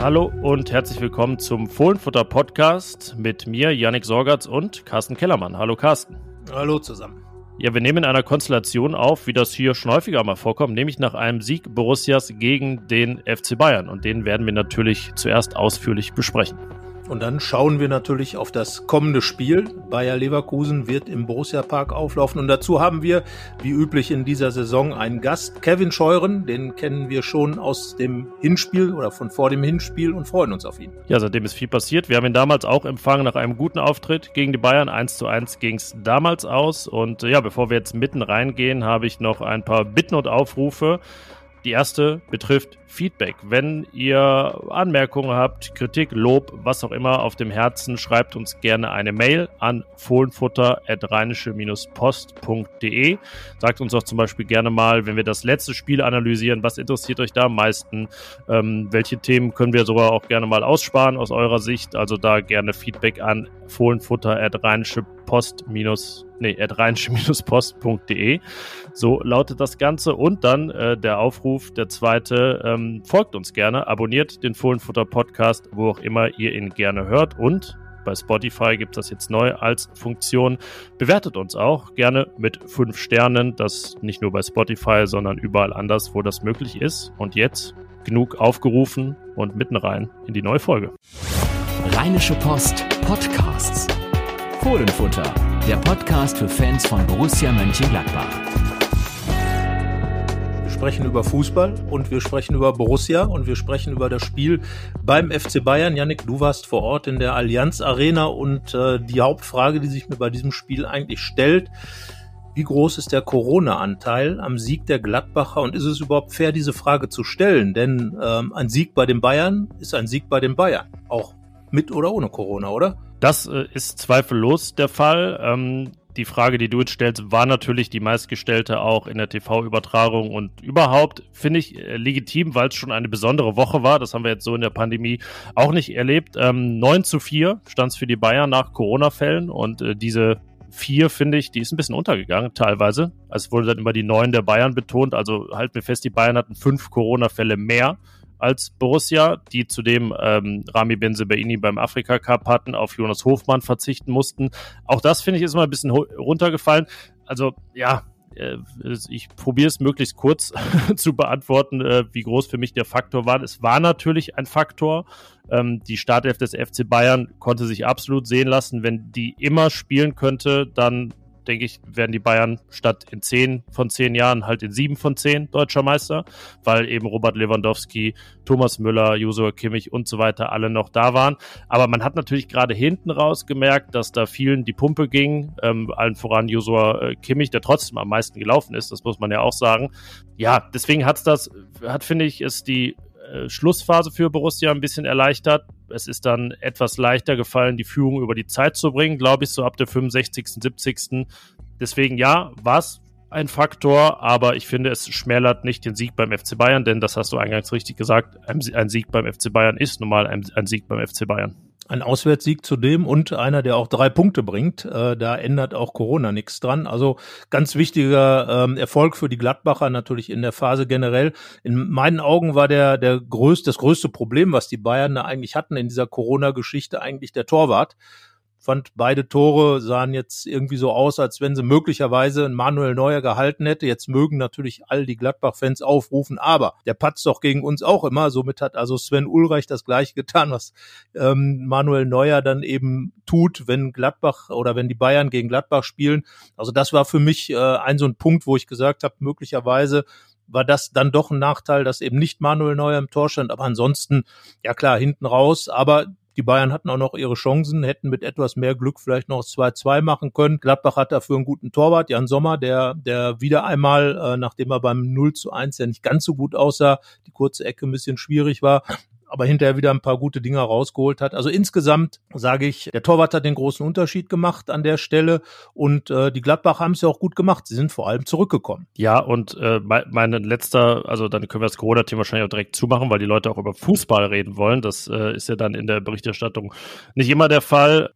Hallo und herzlich willkommen zum Fohlenfutter Podcast mit mir, Yannick Sorgatz und Carsten Kellermann. Hallo Carsten. Hallo zusammen. Ja, wir nehmen in einer Konstellation auf, wie das hier schon häufiger mal vorkommt, nämlich nach einem Sieg Borussias gegen den FC Bayern. Und den werden wir natürlich zuerst ausführlich besprechen. Und dann schauen wir natürlich auf das kommende Spiel. Bayer Leverkusen wird im Borussia Park auflaufen. Und dazu haben wir, wie üblich in dieser Saison, einen Gast, Kevin Scheuren. Den kennen wir schon aus dem Hinspiel oder von vor dem Hinspiel und freuen uns auf ihn. Ja, seitdem ist viel passiert. Wir haben ihn damals auch empfangen nach einem guten Auftritt gegen die Bayern. 1 zu 1 ging es damals aus. Und ja, bevor wir jetzt mitten reingehen, habe ich noch ein paar Bitten und Aufrufe. Die erste betrifft Feedback. Wenn ihr Anmerkungen habt, Kritik, Lob, was auch immer auf dem Herzen, schreibt uns gerne eine Mail an fohlenfutter.rheinische-post.de. Sagt uns auch zum Beispiel gerne mal, wenn wir das letzte Spiel analysieren, was interessiert euch da am meisten? Ähm, welche Themen können wir sogar auch gerne mal aussparen aus eurer Sicht? Also da gerne Feedback an fohlenfutter.rheinische-post- nee, rheinische-post.de. So lautet das Ganze. Und dann äh, der Aufruf, der zweite, ähm, folgt uns gerne, abonniert den Fohlenfutter Podcast, wo auch immer ihr ihn gerne hört und bei Spotify gibt es das jetzt neu als Funktion. Bewertet uns auch gerne mit fünf Sternen. Das nicht nur bei Spotify, sondern überall anders, wo das möglich ist. Und jetzt genug aufgerufen und mitten rein in die neue Folge. Rheinische Post Podcasts. Fohlenfutter, der Podcast für Fans von Borussia Mönchengladbach sprechen über Fußball und wir sprechen über Borussia und wir sprechen über das Spiel beim FC Bayern. Janik, du warst vor Ort in der Allianz Arena und äh, die Hauptfrage, die sich mir bei diesem Spiel eigentlich stellt, wie groß ist der Corona-Anteil am Sieg der Gladbacher und ist es überhaupt fair, diese Frage zu stellen? Denn ähm, ein Sieg bei den Bayern ist ein Sieg bei den Bayern, auch mit oder ohne Corona, oder? Das äh, ist zweifellos der Fall. Ähm, die Frage, die du jetzt stellst, war natürlich die meistgestellte auch in der TV-Übertragung und überhaupt finde ich äh, legitim, weil es schon eine besondere Woche war. Das haben wir jetzt so in der Pandemie auch nicht erlebt. Ähm, 9 zu 4 stand es für die Bayern nach Corona-Fällen und äh, diese 4, finde ich, die ist ein bisschen untergegangen teilweise. Es wurde dann immer die 9 der Bayern betont. Also halt mir fest, die Bayern hatten fünf Corona-Fälle mehr als Borussia, die zudem ähm, Rami Benzebaini beim Afrika Cup hatten, auf Jonas Hofmann verzichten mussten. Auch das finde ich ist mal ein bisschen runtergefallen. Also ja, äh, ich probiere es möglichst kurz zu beantworten, äh, wie groß für mich der Faktor war. Es war natürlich ein Faktor. Ähm, die Startelf des FC Bayern konnte sich absolut sehen lassen. Wenn die immer spielen könnte, dann denke ich, werden die Bayern statt in zehn von zehn Jahren halt in sieben von zehn deutscher Meister, weil eben Robert Lewandowski, Thomas Müller, Josua Kimmich und so weiter alle noch da waren. Aber man hat natürlich gerade hinten raus gemerkt, dass da vielen die Pumpe ging, ähm, allen voran Josua äh, Kimmich, der trotzdem am meisten gelaufen ist, das muss man ja auch sagen. Ja, deswegen hat's das, hat finde ich, ist die äh, Schlussphase für Borussia ein bisschen erleichtert. Es ist dann etwas leichter gefallen, die Führung über die Zeit zu bringen, glaube ich, so ab der 65., 70. Deswegen ja, war es ein Faktor, aber ich finde, es schmälert nicht den Sieg beim FC Bayern, denn das hast du eingangs richtig gesagt, ein, Sieg beim FC Bayern ist nun mal ein Sieg beim FC Bayern. Ein Auswärtssieg zudem und einer, der auch drei Punkte bringt. Äh, da ändert auch Corona nichts dran. Also ganz wichtiger ähm, Erfolg für die Gladbacher natürlich in der Phase generell. In meinen Augen war der, der größte, das größte Problem, was die Bayern da eigentlich hatten in dieser Corona-Geschichte, eigentlich der Torwart fand beide Tore sahen jetzt irgendwie so aus, als wenn sie möglicherweise Manuel Neuer gehalten hätte. Jetzt mögen natürlich all die Gladbach-Fans aufrufen, aber der patzt doch gegen uns auch immer. Somit hat also Sven Ulreich das gleiche getan, was ähm, Manuel Neuer dann eben tut, wenn Gladbach oder wenn die Bayern gegen Gladbach spielen. Also das war für mich äh, ein so ein Punkt, wo ich gesagt habe, möglicherweise war das dann doch ein Nachteil, dass eben nicht Manuel Neuer im Tor stand, aber ansonsten, ja klar, hinten raus, aber die Bayern hatten auch noch ihre Chancen, hätten mit etwas mehr Glück vielleicht noch 2-2 machen können. Gladbach hat dafür einen guten Torwart, Jan Sommer, der, der wieder einmal, äh, nachdem er beim 0 zu 1 ja nicht ganz so gut aussah, die kurze Ecke ein bisschen schwierig war, aber hinterher wieder ein paar gute Dinger rausgeholt hat. Also insgesamt sage ich, der Torwart hat den großen Unterschied gemacht an der Stelle und äh, die Gladbach haben es ja auch gut gemacht. Sie sind vor allem zurückgekommen. Ja, und äh, mein letzter, also dann können wir das Corona-Thema wahrscheinlich auch direkt zumachen, weil die Leute auch über Fußball reden wollen. Das äh, ist ja dann in der Berichterstattung nicht immer der Fall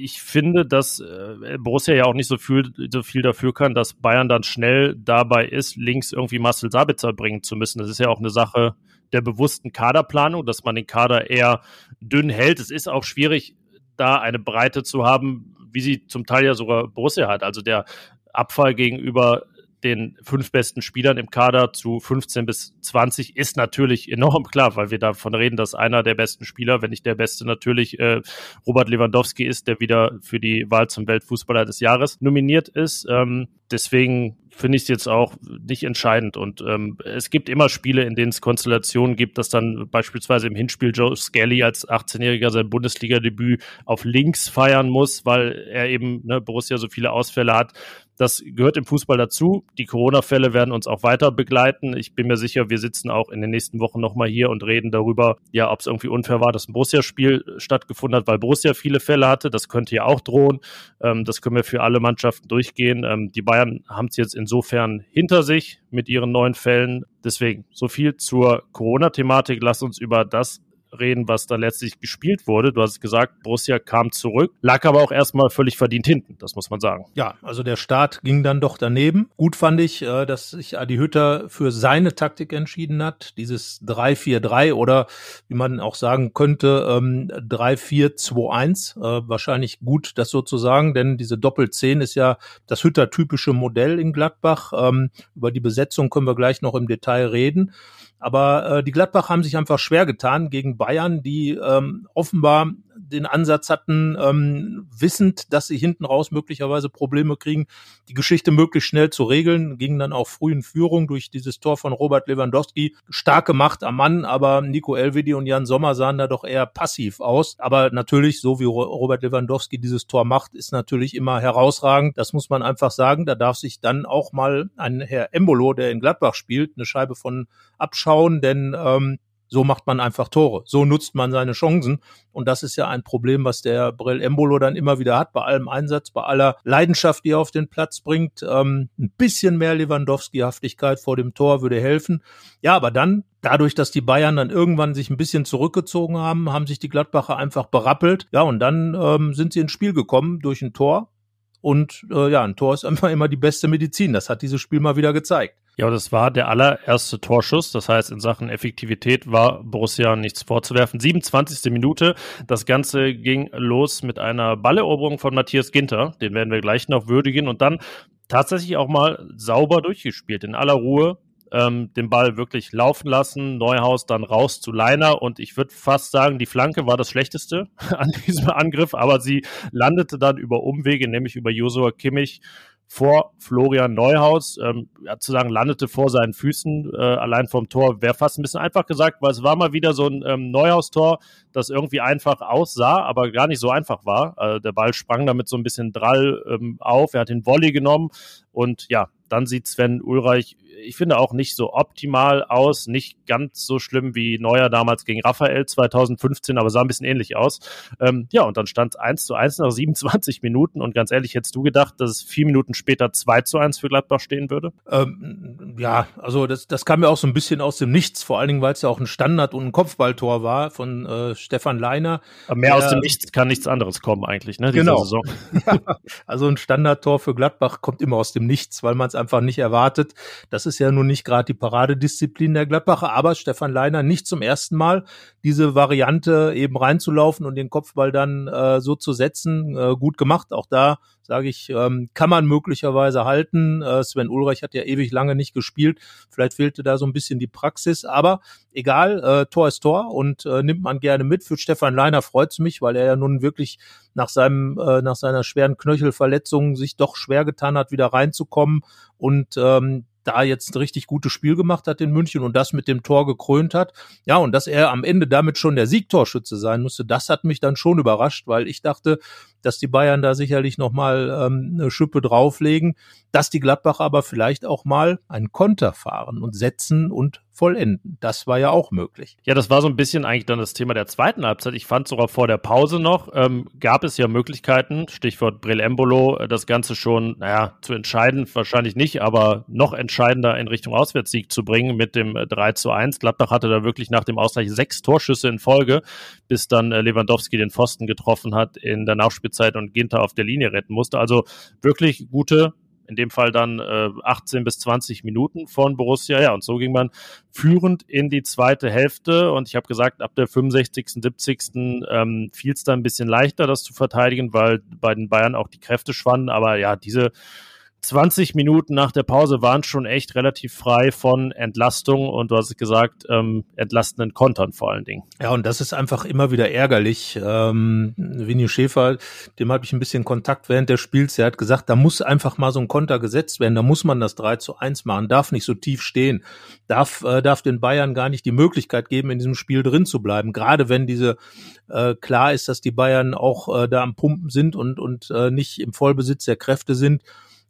ich finde, dass äh, Borussia ja auch nicht so viel, so viel dafür kann, dass Bayern dann schnell dabei ist, links irgendwie Marcel Sabitzer bringen zu müssen. Das ist ja auch eine Sache der bewussten Kaderplanung, dass man den Kader eher dünn hält. Es ist auch schwierig, da eine Breite zu haben, wie sie zum Teil ja sogar Borussia hat. Also der Abfall gegenüber den fünf besten Spielern im Kader zu 15 bis 20 ist natürlich enorm klar, weil wir davon reden, dass einer der besten Spieler, wenn nicht der beste, natürlich äh, Robert Lewandowski ist, der wieder für die Wahl zum Weltfußballer des Jahres nominiert ist. Ähm, deswegen finde ich es jetzt auch nicht entscheidend. Und ähm, es gibt immer Spiele, in denen es Konstellationen gibt, dass dann beispielsweise im Hinspiel Joe Skelly als 18-Jähriger sein Bundesliga-Debüt auf links feiern muss, weil er eben ne, Borussia so viele Ausfälle hat. Das gehört im Fußball dazu. Die Corona-Fälle werden uns auch weiter begleiten. Ich bin mir sicher, wir sitzen auch in den nächsten Wochen nochmal hier und reden darüber, ja, ob es irgendwie unfair war, dass ein Borussia-Spiel stattgefunden hat, weil Borussia viele Fälle hatte. Das könnte ja auch drohen. Ähm, das können wir für alle Mannschaften durchgehen. Ähm, die Bayern haben es jetzt insofern hinter sich mit ihren neuen Fällen. Deswegen so viel zur Corona-Thematik. Lass uns über das reden, was da letztlich gespielt wurde. Du hast gesagt, Borussia kam zurück, lag aber auch erstmal völlig verdient hinten, das muss man sagen. Ja, also der Start ging dann doch daneben. Gut fand ich, äh, dass sich Adi Hütter für seine Taktik entschieden hat, dieses 3-4-3 oder wie man auch sagen könnte, 3-4-2-1. Ähm, äh, wahrscheinlich gut, das so zu sagen, denn diese Doppel-10 ist ja das Hütter-typische Modell in Gladbach. Ähm, über die Besetzung können wir gleich noch im Detail reden. Aber äh, die Gladbach haben sich einfach schwer getan gegen Bayern, die ähm, offenbar den Ansatz hatten, ähm, wissend, dass sie hinten raus möglicherweise Probleme kriegen, die Geschichte möglichst schnell zu regeln, gingen dann auch früh in Führung durch dieses Tor von Robert Lewandowski. Starke Macht am Mann, aber Nico Elvedi und Jan Sommer sahen da doch eher passiv aus. Aber natürlich, so wie Robert Lewandowski dieses Tor macht, ist natürlich immer herausragend. Das muss man einfach sagen. Da darf sich dann auch mal ein Herr Embolo, der in Gladbach spielt, eine Scheibe von abschauen, denn ähm, so macht man einfach Tore. So nutzt man seine Chancen. Und das ist ja ein Problem, was der Brell Embolo dann immer wieder hat, bei allem Einsatz, bei aller Leidenschaft, die er auf den Platz bringt. Ähm, ein bisschen mehr Lewandowski-Haftigkeit vor dem Tor würde helfen. Ja, aber dann, dadurch, dass die Bayern dann irgendwann sich ein bisschen zurückgezogen haben, haben sich die Gladbacher einfach berappelt. Ja, und dann ähm, sind sie ins Spiel gekommen durch ein Tor. Und äh, ja, ein Tor ist einfach immer die beste Medizin. Das hat dieses Spiel mal wieder gezeigt. Ja, das war der allererste Torschuss. Das heißt, in Sachen Effektivität war Borussia nichts vorzuwerfen. 27. Minute. Das Ganze ging los mit einer Balleroberung von Matthias Ginter. Den werden wir gleich noch würdigen. Und dann tatsächlich auch mal sauber durchgespielt. In aller Ruhe ähm, den Ball wirklich laufen lassen. Neuhaus dann raus zu Leiner. Und ich würde fast sagen, die Flanke war das Schlechteste an diesem Angriff. Aber sie landete dann über Umwege, nämlich über Josua Kimmich vor Florian Neuhaus, ähm, ja, zu sagen, landete vor seinen Füßen, äh, allein vom Tor, wäre fast ein bisschen einfach gesagt, weil es war mal wieder so ein ähm, Neuhaus-Tor, das irgendwie einfach aussah, aber gar nicht so einfach war. Also der Ball sprang damit so ein bisschen drall ähm, auf, er hat den Volley genommen und ja, dann sieht Sven Ulreich, ich finde auch nicht so optimal aus, nicht ganz so schlimm wie Neuer damals gegen Raphael 2015, aber sah ein bisschen ähnlich aus. Ähm, ja, und dann stand es 1 zu 1 nach 27 Minuten und ganz ehrlich, hättest du gedacht, dass es vier Minuten später 2 zu 1 für Gladbach stehen würde? Ähm, ja, also das, das kam mir auch so ein bisschen aus dem Nichts, vor allen Dingen, weil es ja auch ein Standard- und ein Kopfballtor war von äh, Stefan Leiner. Aber mehr der, aus dem Nichts kann nichts anderes kommen eigentlich, ne? Genau. ja, also ein Standardtor für Gladbach kommt immer aus dem Nichts, weil man es einfach nicht erwartet. Das ist ja nun nicht gerade die Paradedisziplin der Gladbacher, aber Stefan Leiner nicht zum ersten Mal diese Variante eben reinzulaufen und den Kopfball dann äh, so zu setzen. Äh, gut gemacht. Auch da sage ich, ähm, kann man möglicherweise halten. Äh, Sven Ulreich hat ja ewig lange nicht gespielt. Vielleicht fehlte da so ein bisschen die Praxis, aber egal, äh, Tor ist Tor und äh, nimmt man gerne mit. Für Stefan Leiner freut's mich, weil er ja nun wirklich nach seinem äh, nach seiner schweren Knöchelverletzung sich doch schwer getan hat, wieder reinzukommen und ähm, da jetzt ein richtig gutes Spiel gemacht hat in München und das mit dem Tor gekrönt hat. Ja, und dass er am Ende damit schon der Siegtorschütze sein musste, das hat mich dann schon überrascht, weil ich dachte, dass die Bayern da sicherlich nochmal ähm, eine Schippe drauflegen, dass die Gladbacher aber vielleicht auch mal einen Konter fahren und setzen und vollenden. Das war ja auch möglich. Ja, das war so ein bisschen eigentlich dann das Thema der zweiten Halbzeit. Ich fand sogar vor der Pause noch, ähm, gab es ja Möglichkeiten, Stichwort Brill Embolo, äh, das Ganze schon, naja, zu entscheiden, wahrscheinlich nicht, aber noch entscheidender in Richtung Auswärtssieg zu bringen mit dem 3 äh, zu 1. Gladbach hatte da wirklich nach dem Ausgleich sechs Torschüsse in Folge, bis dann äh, Lewandowski den Pfosten getroffen hat in der Nachspielzeit Nachspielzeit und Ginter auf der Linie retten musste. Also wirklich gute in dem Fall dann äh, 18 bis 20 Minuten von Borussia. Ja, und so ging man führend in die zweite Hälfte. Und ich habe gesagt, ab der 65., 70. Ähm, fiel es dann ein bisschen leichter, das zu verteidigen, weil bei den Bayern auch die Kräfte schwanden. Aber ja, diese 20 Minuten nach der Pause waren schon echt relativ frei von Entlastung und du hast es gesagt, ähm, entlastenden Kontern vor allen Dingen. Ja, und das ist einfach immer wieder ärgerlich. Ähm, Vinny Schäfer, dem habe ich ein bisschen Kontakt während des Spiels. Er hat gesagt, da muss einfach mal so ein Konter gesetzt werden. Da muss man das 3 zu 1 machen, darf nicht so tief stehen, darf, äh, darf den Bayern gar nicht die Möglichkeit geben, in diesem Spiel drin zu bleiben. Gerade wenn diese äh, klar ist, dass die Bayern auch äh, da am Pumpen sind und, und äh, nicht im Vollbesitz der Kräfte sind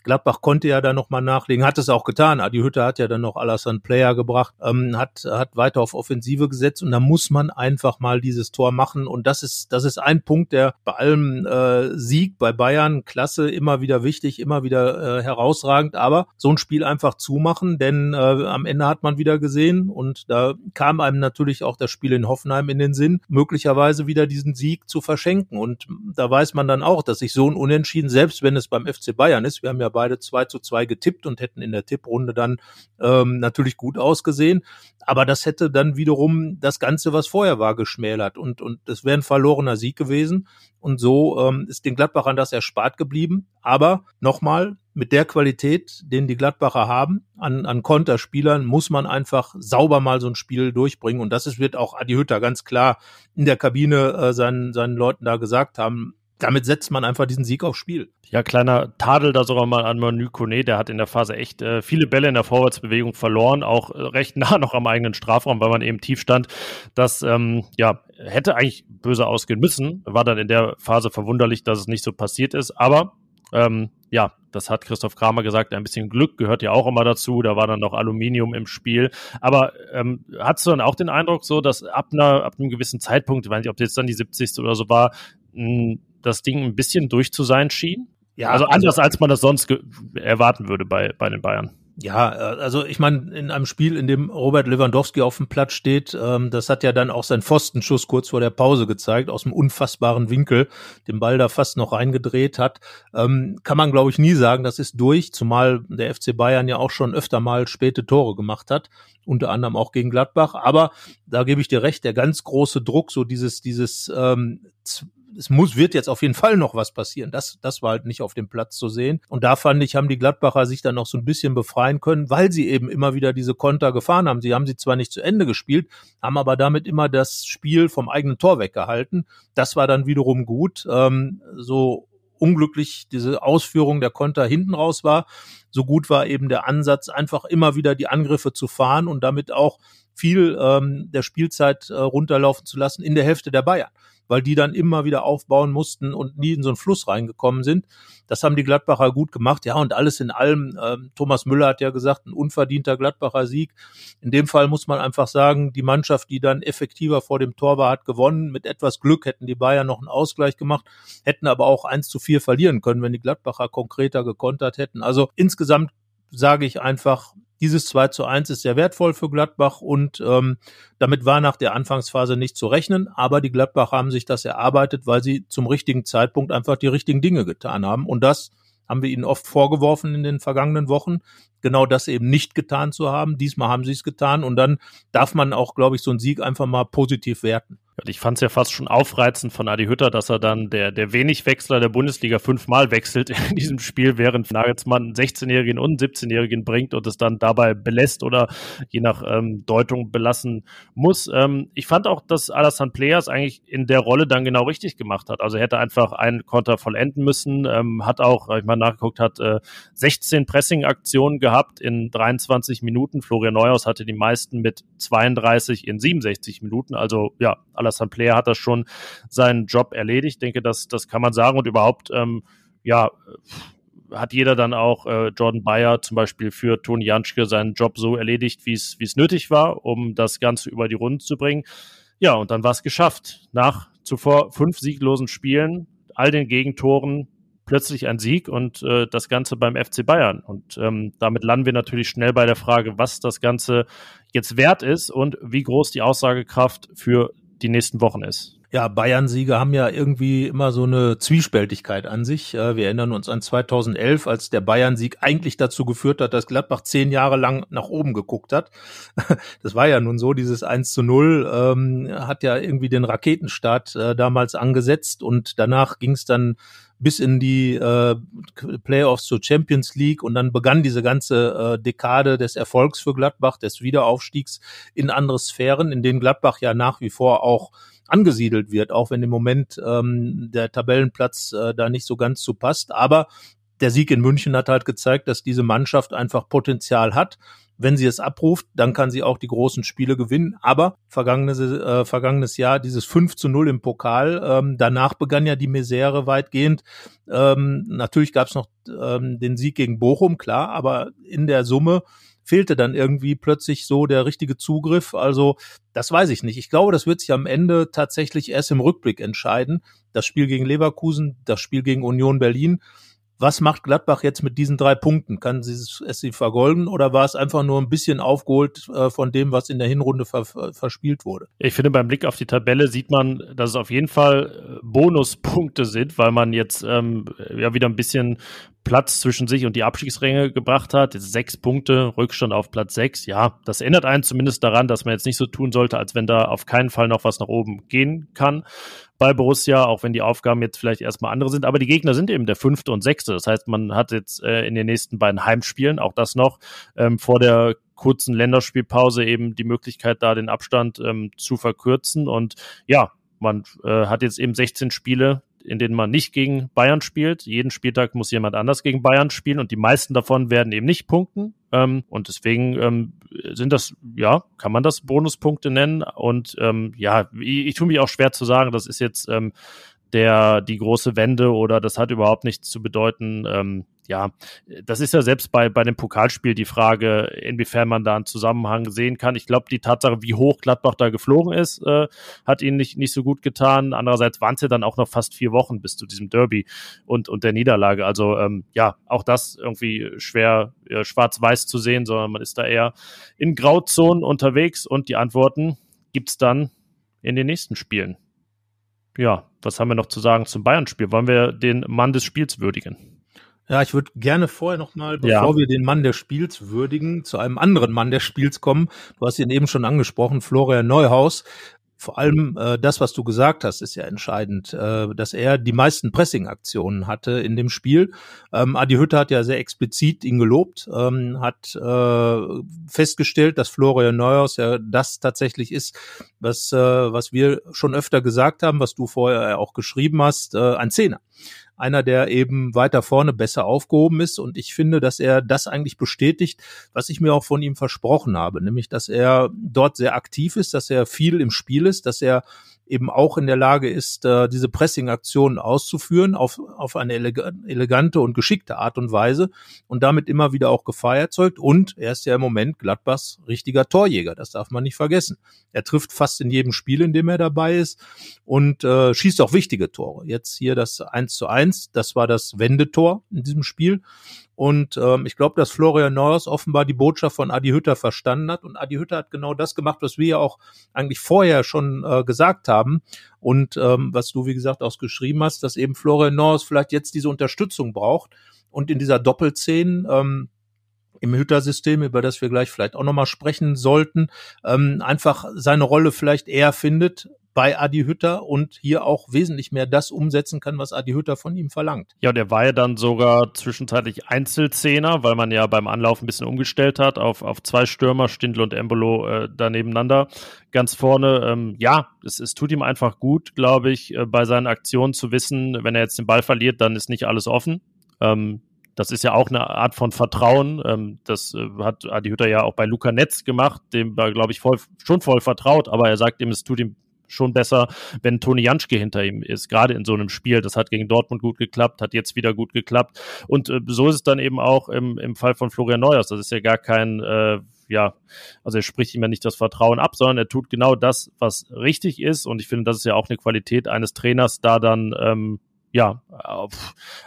Gladbach konnte ja dann nochmal nachlegen, hat es auch getan. Adi Hütte hat ja dann noch Alassane Player gebracht, ähm, hat, hat weiter auf Offensive gesetzt und da muss man einfach mal dieses Tor machen. Und das ist, das ist ein Punkt, der bei allem äh, Sieg bei Bayern, klasse, immer wieder wichtig, immer wieder äh, herausragend. Aber so ein Spiel einfach zumachen, denn äh, am Ende hat man wieder gesehen und da kam einem natürlich auch das Spiel in Hoffenheim in den Sinn, möglicherweise wieder diesen Sieg zu verschenken. Und da weiß man dann auch, dass sich so ein Unentschieden, selbst wenn es beim FC Bayern ist, wir haben ja beide 2 zu 2 getippt und hätten in der Tipprunde dann ähm, natürlich gut ausgesehen. Aber das hätte dann wiederum das Ganze, was vorher war, geschmälert und, und das wäre ein verlorener Sieg gewesen. Und so ähm, ist den Gladbachern das erspart geblieben. Aber nochmal, mit der Qualität, den die Gladbacher haben, an, an Konterspielern, muss man einfach sauber mal so ein Spiel durchbringen. Und das ist, wird auch Adi Hütter ganz klar in der Kabine äh, seinen, seinen Leuten da gesagt haben damit setzt man einfach diesen Sieg aufs Spiel. Ja, kleiner Tadel da sogar mal an Manu Kone, der hat in der Phase echt äh, viele Bälle in der Vorwärtsbewegung verloren, auch äh, recht nah noch am eigenen Strafraum, weil man eben tief stand. Das ähm, ja, hätte eigentlich böse ausgehen müssen. War dann in der Phase verwunderlich, dass es nicht so passiert ist. Aber ähm, ja, das hat Christoph Kramer gesagt, ein bisschen Glück gehört ja auch immer dazu. Da war dann noch Aluminium im Spiel. Aber ähm, hast du dann auch den Eindruck, so dass ab, einer, ab einem gewissen Zeitpunkt, ich weiß nicht, ob jetzt dann die 70. oder so war, mh, das Ding ein bisschen durch zu sein schien. Ja, also, also anders, also, als man das sonst erwarten würde bei, bei den Bayern. Ja, äh, also ich meine, in einem Spiel, in dem Robert Lewandowski auf dem Platz steht, ähm, das hat ja dann auch sein Pfostenschuss kurz vor der Pause gezeigt, aus einem unfassbaren Winkel, den Ball da fast noch reingedreht hat. Ähm, kann man, glaube ich, nie sagen, das ist durch, zumal der FC Bayern ja auch schon öfter mal späte Tore gemacht hat, unter anderem auch gegen Gladbach. Aber da gebe ich dir recht, der ganz große Druck, so dieses, dieses ähm, es muss, wird jetzt auf jeden Fall noch was passieren. Das, das war halt nicht auf dem Platz zu sehen. Und da fand ich, haben die Gladbacher sich dann noch so ein bisschen befreien können, weil sie eben immer wieder diese Konter gefahren haben. Sie haben sie zwar nicht zu Ende gespielt, haben aber damit immer das Spiel vom eigenen Tor weggehalten. Das war dann wiederum gut. Ähm, so unglücklich diese Ausführung der Konter hinten raus war, so gut war eben der Ansatz, einfach immer wieder die Angriffe zu fahren und damit auch viel ähm, der Spielzeit äh, runterlaufen zu lassen in der Hälfte der Bayern weil die dann immer wieder aufbauen mussten und nie in so einen Fluss reingekommen sind. Das haben die Gladbacher gut gemacht. Ja, und alles in allem, äh, Thomas Müller hat ja gesagt, ein unverdienter Gladbacher Sieg. In dem Fall muss man einfach sagen, die Mannschaft, die dann effektiver vor dem Tor war, hat gewonnen. Mit etwas Glück hätten die Bayern noch einen Ausgleich gemacht, hätten aber auch eins zu vier verlieren können, wenn die Gladbacher konkreter gekontert hätten. Also insgesamt sage ich einfach, dieses 2 zu 1 ist sehr wertvoll für Gladbach und ähm, damit war nach der Anfangsphase nicht zu rechnen, aber die Gladbach haben sich das erarbeitet, weil sie zum richtigen Zeitpunkt einfach die richtigen Dinge getan haben. Und das haben wir ihnen oft vorgeworfen in den vergangenen Wochen, genau das eben nicht getan zu haben. Diesmal haben sie es getan und dann darf man auch, glaube ich, so einen Sieg einfach mal positiv werten. Ich fand es ja fast schon aufreizend von Adi Hütter, dass er dann der, der Wenigwechsler der Bundesliga fünfmal wechselt in diesem Spiel, während Nagelsmann einen 16-Jährigen und einen 17-Jährigen bringt und es dann dabei belässt oder je nach ähm, Deutung belassen muss. Ähm, ich fand auch, dass Alassane Players eigentlich in der Rolle dann genau richtig gemacht hat. Also er hätte einfach einen Konter vollenden müssen, ähm, hat auch, ich mal nachgeguckt, hat äh, 16 Pressing-Aktionen gehabt in 23 Minuten. Florian Neuhaus hatte die meisten mit 32 in 67 Minuten. Also ja, Alassane Player hat das schon seinen Job erledigt. Ich denke, das, das kann man sagen. Und überhaupt, ähm, ja, hat jeder dann auch äh, Jordan Bayer zum Beispiel für Toni Janschke seinen Job so erledigt, wie es wie es nötig war, um das Ganze über die Runden zu bringen. Ja, und dann war es geschafft. Nach zuvor fünf sieglosen Spielen, all den Gegentoren, plötzlich ein Sieg und äh, das Ganze beim FC Bayern. Und ähm, damit landen wir natürlich schnell bei der Frage, was das Ganze jetzt wert ist und wie groß die Aussagekraft für die nächsten Wochen ist. Ja, Bayern-Siege haben ja irgendwie immer so eine Zwiespältigkeit an sich. Wir erinnern uns an 2011, als der Bayern-Sieg eigentlich dazu geführt hat, dass Gladbach zehn Jahre lang nach oben geguckt hat. Das war ja nun so, dieses 1 zu 0 ähm, hat ja irgendwie den Raketenstart äh, damals angesetzt und danach ging es dann bis in die äh, Playoffs zur Champions League und dann begann diese ganze äh, Dekade des Erfolgs für Gladbach, des Wiederaufstiegs in andere Sphären, in denen Gladbach ja nach wie vor auch angesiedelt wird, auch wenn im Moment ähm, der Tabellenplatz äh, da nicht so ganz zu passt. Aber der Sieg in München hat halt gezeigt, dass diese Mannschaft einfach Potenzial hat. Wenn sie es abruft, dann kann sie auch die großen Spiele gewinnen. Aber vergangenes, äh, vergangenes Jahr dieses 5 zu 0 im Pokal, ähm, danach begann ja die Misere weitgehend. Ähm, natürlich gab es noch ähm, den Sieg gegen Bochum, klar, aber in der Summe fehlte dann irgendwie plötzlich so der richtige Zugriff. Also das weiß ich nicht. Ich glaube, das wird sich am Ende tatsächlich erst im Rückblick entscheiden. Das Spiel gegen Leverkusen, das Spiel gegen Union Berlin was macht Gladbach jetzt mit diesen drei Punkten? Kann sie es, sie vergolden oder war es einfach nur ein bisschen aufgeholt äh, von dem, was in der Hinrunde ver, verspielt wurde? Ich finde, beim Blick auf die Tabelle sieht man, dass es auf jeden Fall äh, Bonuspunkte sind, weil man jetzt ähm, ja wieder ein bisschen Platz zwischen sich und die Abstiegsränge gebracht hat. Jetzt sechs Punkte, Rückstand auf Platz sechs. Ja, das erinnert einen zumindest daran, dass man jetzt nicht so tun sollte, als wenn da auf keinen Fall noch was nach oben gehen kann bei Borussia, auch wenn die Aufgaben jetzt vielleicht erstmal andere sind. Aber die Gegner sind eben der fünfte und sechste. Das heißt, man hat jetzt äh, in den nächsten beiden Heimspielen, auch das noch, ähm, vor der kurzen Länderspielpause eben die Möglichkeit, da den Abstand ähm, zu verkürzen. Und ja, man äh, hat jetzt eben 16 Spiele, in denen man nicht gegen Bayern spielt. Jeden Spieltag muss jemand anders gegen Bayern spielen und die meisten davon werden eben nicht punkten. Ähm, und deswegen ähm, sind das, ja, kann man das Bonuspunkte nennen. Und ähm, ja, ich, ich tue mich auch schwer zu sagen, das ist jetzt ähm, der die große Wende oder das hat überhaupt nichts zu bedeuten. Ähm, ja, das ist ja selbst bei, bei dem Pokalspiel die Frage, inwiefern man da einen Zusammenhang sehen kann. Ich glaube, die Tatsache, wie hoch Gladbach da geflogen ist, äh, hat ihnen nicht, nicht so gut getan. Andererseits waren es ja dann auch noch fast vier Wochen bis zu diesem Derby und, und der Niederlage. Also ähm, ja, auch das irgendwie schwer äh, schwarz-weiß zu sehen, sondern man ist da eher in Grauzonen unterwegs und die Antworten gibt's dann in den nächsten Spielen. Ja, was haben wir noch zu sagen zum Bayern-Spiel? Wollen wir den Mann des Spiels würdigen? Ja, ich würde gerne vorher noch mal, bevor ja. wir den Mann des Spiels würdigen, zu einem anderen Mann des Spiels kommen. Du hast ihn eben schon angesprochen, Florian Neuhaus. Vor allem äh, das, was du gesagt hast, ist ja entscheidend, äh, dass er die meisten Pressing-Aktionen hatte in dem Spiel. Ähm, Adi Hütter hat ja sehr explizit ihn gelobt, ähm, hat äh, festgestellt, dass Florian Neuhaus ja das tatsächlich ist, was, äh, was wir schon öfter gesagt haben, was du vorher auch geschrieben hast, äh, ein Zehner einer, der eben weiter vorne besser aufgehoben ist. Und ich finde, dass er das eigentlich bestätigt, was ich mir auch von ihm versprochen habe, nämlich, dass er dort sehr aktiv ist, dass er viel im Spiel ist, dass er eben auch in der Lage ist, äh, diese Pressing-Aktionen auszuführen auf, auf eine elegante und geschickte Art und Weise und damit immer wieder auch Gefahr erzeugt. Und er ist ja im Moment Gladbachs richtiger Torjäger, das darf man nicht vergessen. Er trifft fast in jedem Spiel, in dem er dabei ist und äh, schießt auch wichtige Tore. Jetzt hier das 1 zu 1, das war das Wendetor in diesem Spiel. Und ähm, ich glaube, dass Florian Neuers offenbar die Botschaft von Adi Hütter verstanden hat. Und Adi Hütter hat genau das gemacht, was wir ja auch eigentlich vorher schon äh, gesagt haben. Und ähm, was du, wie gesagt, auch geschrieben hast, dass eben Florian Neuers vielleicht jetzt diese Unterstützung braucht. Und in dieser Doppelzehn, ähm, im Hütter-System, über das wir gleich vielleicht auch nochmal sprechen sollten, ähm, einfach seine Rolle vielleicht eher findet bei Adi Hütter und hier auch wesentlich mehr das umsetzen kann, was Adi Hütter von ihm verlangt. Ja, der war ja dann sogar zwischenzeitlich Einzelzehner, weil man ja beim Anlauf ein bisschen umgestellt hat auf, auf zwei Stürmer, Stindl und Embolo äh, da nebeneinander ganz vorne. Ähm, ja, es, es tut ihm einfach gut, glaube ich, äh, bei seinen Aktionen zu wissen, wenn er jetzt den Ball verliert, dann ist nicht alles offen. Ähm, das ist ja auch eine Art von Vertrauen. Ähm, das äh, hat Adi Hütter ja auch bei Luca Netz gemacht, dem war, glaube ich, voll, schon voll vertraut, aber er sagt ihm, es tut ihm schon besser, wenn Toni Janschke hinter ihm ist, gerade in so einem Spiel. Das hat gegen Dortmund gut geklappt, hat jetzt wieder gut geklappt. Und äh, so ist es dann eben auch im, im Fall von Florian Neuers. Das ist ja gar kein, äh, ja, also er spricht ihm ja nicht das Vertrauen ab, sondern er tut genau das, was richtig ist. Und ich finde, das ist ja auch eine Qualität eines Trainers, da dann ähm, ja,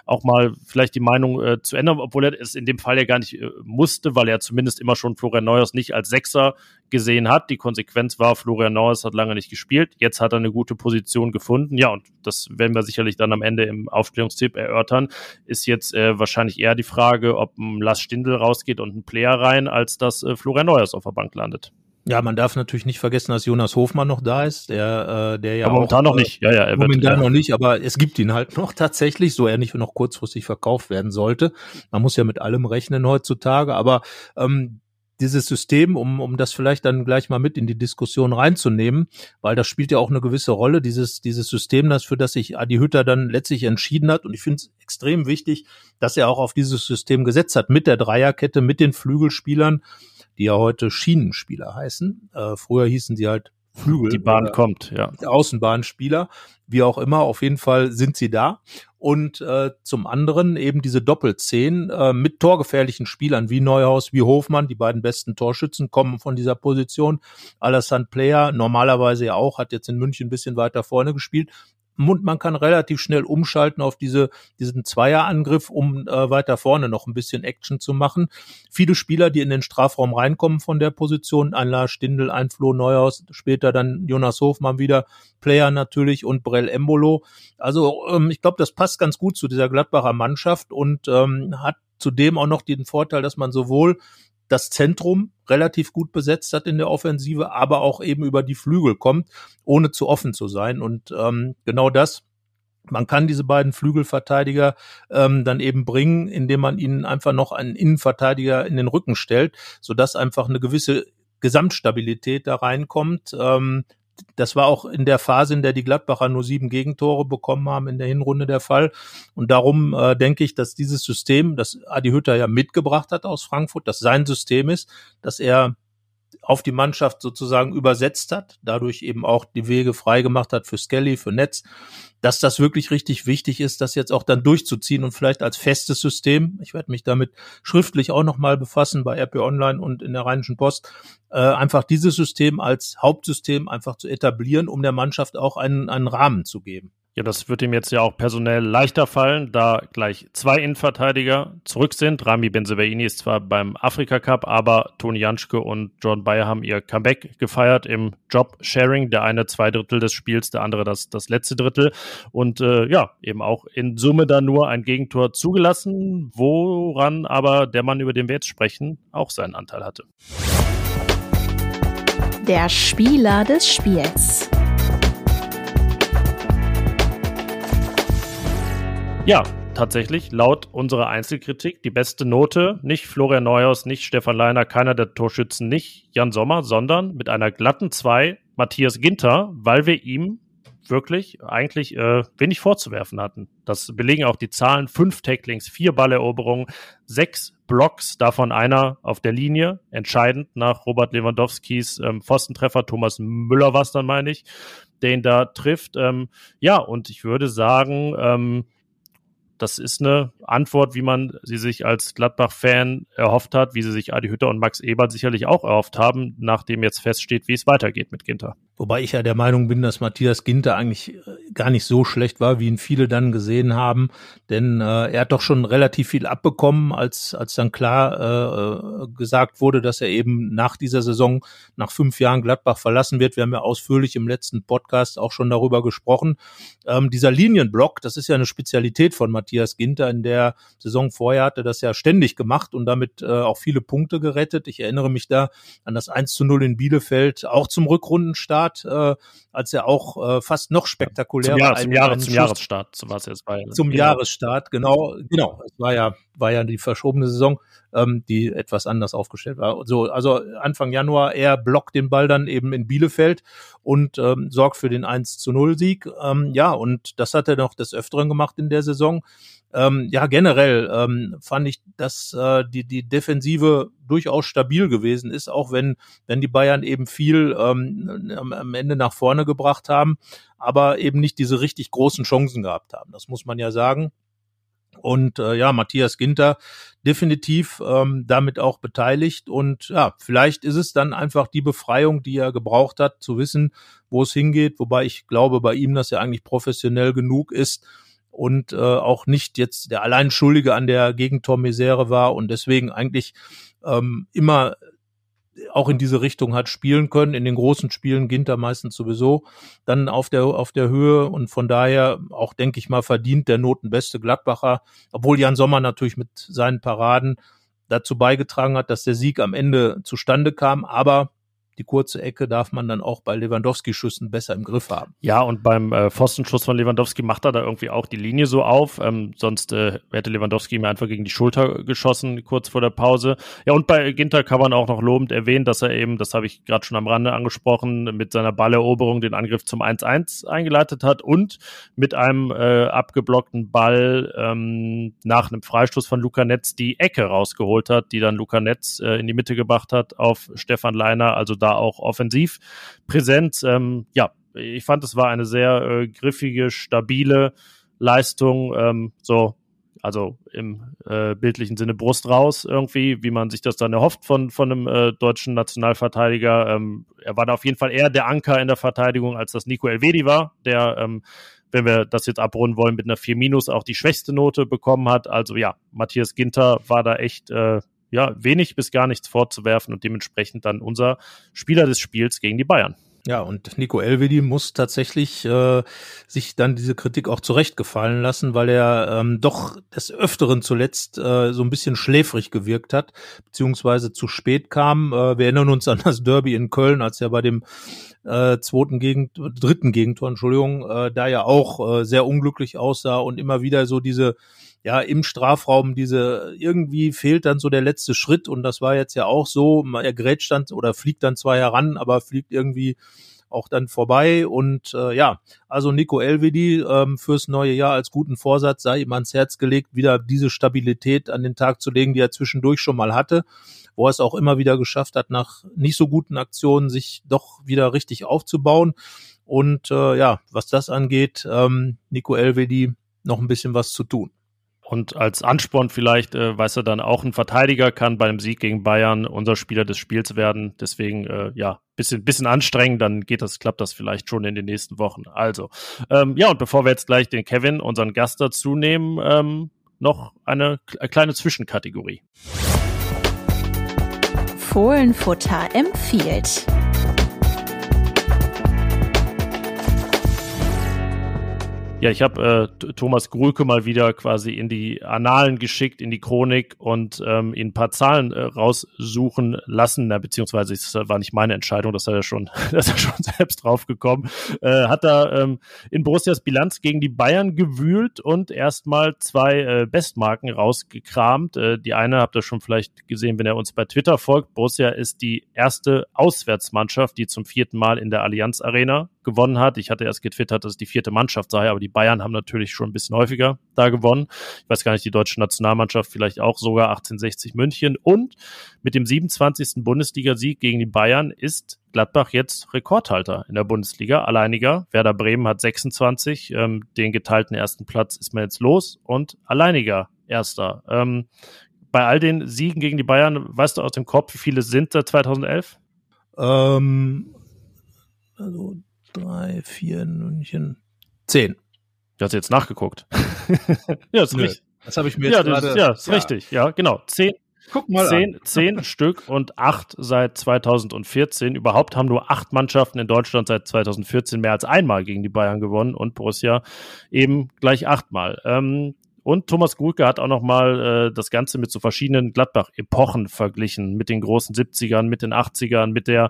auch mal vielleicht die Meinung äh, zu ändern, obwohl er es in dem Fall ja gar nicht äh, musste, weil er zumindest immer schon Florian Neuers nicht als Sechser gesehen hat. Die Konsequenz war, Florian Neuers hat lange nicht gespielt. Jetzt hat er eine gute Position gefunden. Ja, und das werden wir sicherlich dann am Ende im Aufstellungstipp erörtern. Ist jetzt äh, wahrscheinlich eher die Frage, ob ein Lars Stindl rausgeht und ein Player rein, als dass äh, Florian Neuers auf der Bank landet. Ja, man darf natürlich nicht vergessen, dass Jonas Hofmann noch da ist, der, äh, der ja aber momentan auch, noch nicht. Ja, ja, er momentan wird, ja. noch nicht, aber es gibt ihn halt noch tatsächlich, so er nicht noch kurzfristig verkauft werden sollte. Man muss ja mit allem rechnen heutzutage, aber ähm, dieses System, um, um das vielleicht dann gleich mal mit in die Diskussion reinzunehmen, weil das spielt ja auch eine gewisse Rolle, dieses, dieses System, das für das sich Adi Hütter dann letztlich entschieden hat. Und ich finde es extrem wichtig, dass er auch auf dieses System gesetzt hat, mit der Dreierkette, mit den Flügelspielern die ja heute Schienenspieler heißen. Äh, früher hießen sie halt Flügel. Die Bahn kommt, ja. Außenbahnspieler, wie auch immer, auf jeden Fall sind sie da. Und äh, zum anderen eben diese Doppelzehn äh, mit torgefährlichen Spielern wie Neuhaus, wie Hofmann, die beiden besten Torschützen kommen von dieser Position. Alassane Player, normalerweise ja auch, hat jetzt in München ein bisschen weiter vorne gespielt und man kann relativ schnell umschalten auf diese, diesen Zweierangriff, um äh, weiter vorne noch ein bisschen Action zu machen. Viele Spieler, die in den Strafraum reinkommen von der Position, ein Lars Stindl, ein Flo Neuhaus, später dann Jonas Hofmann wieder, Player natürlich und Brell Embolo. Also ähm, ich glaube, das passt ganz gut zu dieser Gladbacher Mannschaft und ähm, hat zudem auch noch den Vorteil, dass man sowohl das Zentrum relativ gut besetzt hat in der Offensive, aber auch eben über die Flügel kommt, ohne zu offen zu sein. Und ähm, genau das man kann diese beiden Flügelverteidiger ähm, dann eben bringen, indem man ihnen einfach noch einen Innenverteidiger in den Rücken stellt, sodass einfach eine gewisse Gesamtstabilität da reinkommt. Ähm, das war auch in der Phase, in der die Gladbacher nur sieben Gegentore bekommen haben in der Hinrunde der Fall. Und darum äh, denke ich, dass dieses System, das Adi Hütter ja mitgebracht hat aus Frankfurt, das sein System ist, dass er auf die Mannschaft sozusagen übersetzt hat, dadurch eben auch die Wege freigemacht hat für Skelly, für Netz, dass das wirklich richtig wichtig ist, das jetzt auch dann durchzuziehen und vielleicht als festes System. Ich werde mich damit schriftlich auch nochmal befassen bei RP Online und in der Rheinischen Post, äh, einfach dieses System als Hauptsystem einfach zu etablieren, um der Mannschaft auch einen, einen Rahmen zu geben. Ja, das wird ihm jetzt ja auch personell leichter fallen, da gleich zwei Innenverteidiger zurück sind. Rami Benzebaini ist zwar beim Afrika Cup, aber Toni Janschke und John Bayer haben ihr Comeback gefeiert im Job-Sharing. Der eine zwei Drittel des Spiels, der andere das, das letzte Drittel. Und äh, ja, eben auch in Summe dann nur ein Gegentor zugelassen, woran aber der Mann, über den wir jetzt sprechen, auch seinen Anteil hatte. Der Spieler des Spiels. Ja, tatsächlich, laut unserer Einzelkritik, die beste Note, nicht Florian Neuhaus, nicht Stefan Leiner, keiner der Torschützen, nicht Jan Sommer, sondern mit einer glatten 2 Matthias Ginter, weil wir ihm wirklich eigentlich äh, wenig vorzuwerfen hatten. Das belegen auch die Zahlen. Fünf Tacklings, vier Balleroberungen, sechs Blocks, davon einer auf der Linie, entscheidend nach Robert Lewandowskis ähm, Pfostentreffer. Thomas Müller war es dann, meine ich, der ihn da trifft. Ähm, ja, und ich würde sagen, ähm, das ist eine Antwort, wie man sie sich als Gladbach-Fan erhofft hat, wie sie sich Adi Hütter und Max Ebert sicherlich auch erhofft haben, nachdem jetzt feststeht, wie es weitergeht mit Ginter. Wobei ich ja der Meinung bin, dass Matthias Ginter eigentlich äh, gar nicht so schlecht war, wie ihn viele dann gesehen haben. Denn äh, er hat doch schon relativ viel abbekommen, als, als dann klar äh, gesagt wurde, dass er eben nach dieser Saison, nach fünf Jahren Gladbach verlassen wird. Wir haben ja ausführlich im letzten Podcast auch schon darüber gesprochen. Ähm, dieser Linienblock, das ist ja eine Spezialität von Matthias Ginter. In der Saison vorher hatte das ja ständig gemacht und damit äh, auch viele Punkte gerettet. Ich erinnere mich da an das 1 zu 0 in Bielefeld, auch zum Rückrundenstart Start, äh, als er auch äh, fast noch spektakulärer zum, Jahr, zum, Jahre, zum Jahresstart, so was jetzt bei, zum ja. Jahresstart, genau, genau. Es war ja war ja die verschobene Saison, ähm, die etwas anders aufgestellt war. So, also Anfang Januar er blockt den Ball dann eben in Bielefeld und ähm, sorgt für den 1 zu 0 Sieg. Ähm, ja, und das hat er noch des Öfteren gemacht in der Saison. Ähm, ja, generell ähm, fand ich, dass äh, die, die Defensive durchaus stabil gewesen ist, auch wenn, wenn die Bayern eben viel ähm, am Ende nach vorne gebracht haben, aber eben nicht diese richtig großen Chancen gehabt haben. Das muss man ja sagen. Und äh, ja, Matthias Ginter definitiv ähm, damit auch beteiligt. Und ja, vielleicht ist es dann einfach die Befreiung, die er gebraucht hat, zu wissen, wo es hingeht. Wobei ich glaube bei ihm, dass er eigentlich professionell genug ist, und äh, auch nicht jetzt der Alleinschuldige an der Gegentormisere war und deswegen eigentlich ähm, immer auch in diese Richtung hat spielen können. In den großen Spielen Ginter meistens sowieso dann auf der, auf der Höhe und von daher auch, denke ich mal, verdient der notenbeste Gladbacher, obwohl Jan Sommer natürlich mit seinen Paraden dazu beigetragen hat, dass der Sieg am Ende zustande kam. Aber die kurze Ecke darf man dann auch bei Lewandowski-Schüssen besser im Griff haben. Ja, und beim äh, Pfostenschuss von Lewandowski macht er da irgendwie auch die Linie so auf. Ähm, sonst äh, hätte Lewandowski ihm einfach gegen die Schulter geschossen, kurz vor der Pause. Ja, und bei Ginter kann man auch noch lobend erwähnen, dass er eben, das habe ich gerade schon am Rande angesprochen, mit seiner Balleroberung den Angriff zum 1-1 eingeleitet hat und mit einem äh, abgeblockten Ball ähm, nach einem Freistoß von Luca Netz die Ecke rausgeholt hat, die dann Luca Netz äh, in die Mitte gebracht hat auf Stefan Leiner. Also da auch offensiv präsent. Ähm, ja, ich fand, es war eine sehr äh, griffige, stabile Leistung. Ähm, so, also im äh, bildlichen Sinne Brust raus irgendwie, wie man sich das dann erhofft von, von einem äh, deutschen Nationalverteidiger. Ähm, er war da auf jeden Fall eher der Anker in der Verteidigung, als das Nico Elvedi war, der, ähm, wenn wir das jetzt abrunden wollen, mit einer 4 Minus auch die schwächste Note bekommen hat. Also ja, Matthias Ginter war da echt äh, ja, wenig bis gar nichts vorzuwerfen und dementsprechend dann unser Spieler des Spiels gegen die Bayern. Ja, und Nico Elvedi muss tatsächlich äh, sich dann diese Kritik auch zurechtgefallen lassen, weil er ähm, doch des Öfteren zuletzt äh, so ein bisschen schläfrig gewirkt hat, beziehungsweise zu spät kam. Äh, wir erinnern uns an das Derby in Köln, als er bei dem äh, zweiten Gegend, dritten Gegentor, Entschuldigung, äh, da ja auch äh, sehr unglücklich aussah und immer wieder so diese ja, im Strafraum diese, irgendwie fehlt dann so der letzte Schritt und das war jetzt ja auch so, er grätscht dann oder fliegt dann zwar heran, aber fliegt irgendwie auch dann vorbei und äh, ja, also Nico Elvedi ähm, fürs neue Jahr als guten Vorsatz sei ihm ans Herz gelegt, wieder diese Stabilität an den Tag zu legen, die er zwischendurch schon mal hatte, wo er es auch immer wieder geschafft hat, nach nicht so guten Aktionen sich doch wieder richtig aufzubauen. Und äh, ja, was das angeht, ähm, Nico Elvedi noch ein bisschen was zu tun. Und als Ansporn vielleicht, äh, weiß er dann auch ein Verteidiger kann bei einem Sieg gegen Bayern unser Spieler des Spiels werden. Deswegen, äh, ja, bisschen, bisschen anstrengend, dann geht das, klappt das vielleicht schon in den nächsten Wochen. Also, ähm, ja, und bevor wir jetzt gleich den Kevin, unseren Gast dazu nehmen, ähm, noch eine, eine kleine Zwischenkategorie. Fohlenfutter empfiehlt. Ja, ich habe äh, Thomas Grülke mal wieder quasi in die Annalen geschickt, in die Chronik und ähm, ihn ein paar Zahlen äh, raussuchen lassen. Na, beziehungsweise es war nicht meine Entscheidung, das hat er schon, das ist er schon selbst draufgekommen. Äh, hat da ähm, in Borussias Bilanz gegen die Bayern gewühlt und erstmal zwei äh, Bestmarken rausgekramt. Äh, die eine habt ihr schon vielleicht gesehen, wenn er uns bei Twitter folgt. Borussia ist die erste Auswärtsmannschaft, die zum vierten Mal in der Allianz Arena gewonnen hat. Ich hatte erst getwittert, dass es die vierte Mannschaft sei, aber die Bayern haben natürlich schon ein bisschen häufiger da gewonnen. Ich weiß gar nicht, die deutsche Nationalmannschaft vielleicht auch sogar 1860 München. Und mit dem 27. Bundesligasieg gegen die Bayern ist Gladbach jetzt Rekordhalter in der Bundesliga, alleiniger. Werder Bremen hat 26. Ähm, den geteilten ersten Platz ist man jetzt los und alleiniger Erster. Ähm, bei all den Siegen gegen die Bayern, weißt du aus dem Kopf, wie viele sind seit 2011? Ähm, also drei, vier, München, zehn. Du hast jetzt nachgeguckt. ja, ist richtig. Das habe ich mir jetzt ja, gerade. ja, ist ja. richtig. Ja, genau. Zehn, Guck mal zehn, zehn Stück und acht seit 2014. Überhaupt haben nur acht Mannschaften in Deutschland seit 2014 mehr als einmal gegen die Bayern gewonnen und Borussia eben gleich achtmal. Ähm, und Thomas Gulke hat auch nochmal äh, das Ganze mit so verschiedenen Gladbach-Epochen verglichen, mit den großen 70ern, mit den 80ern, mit der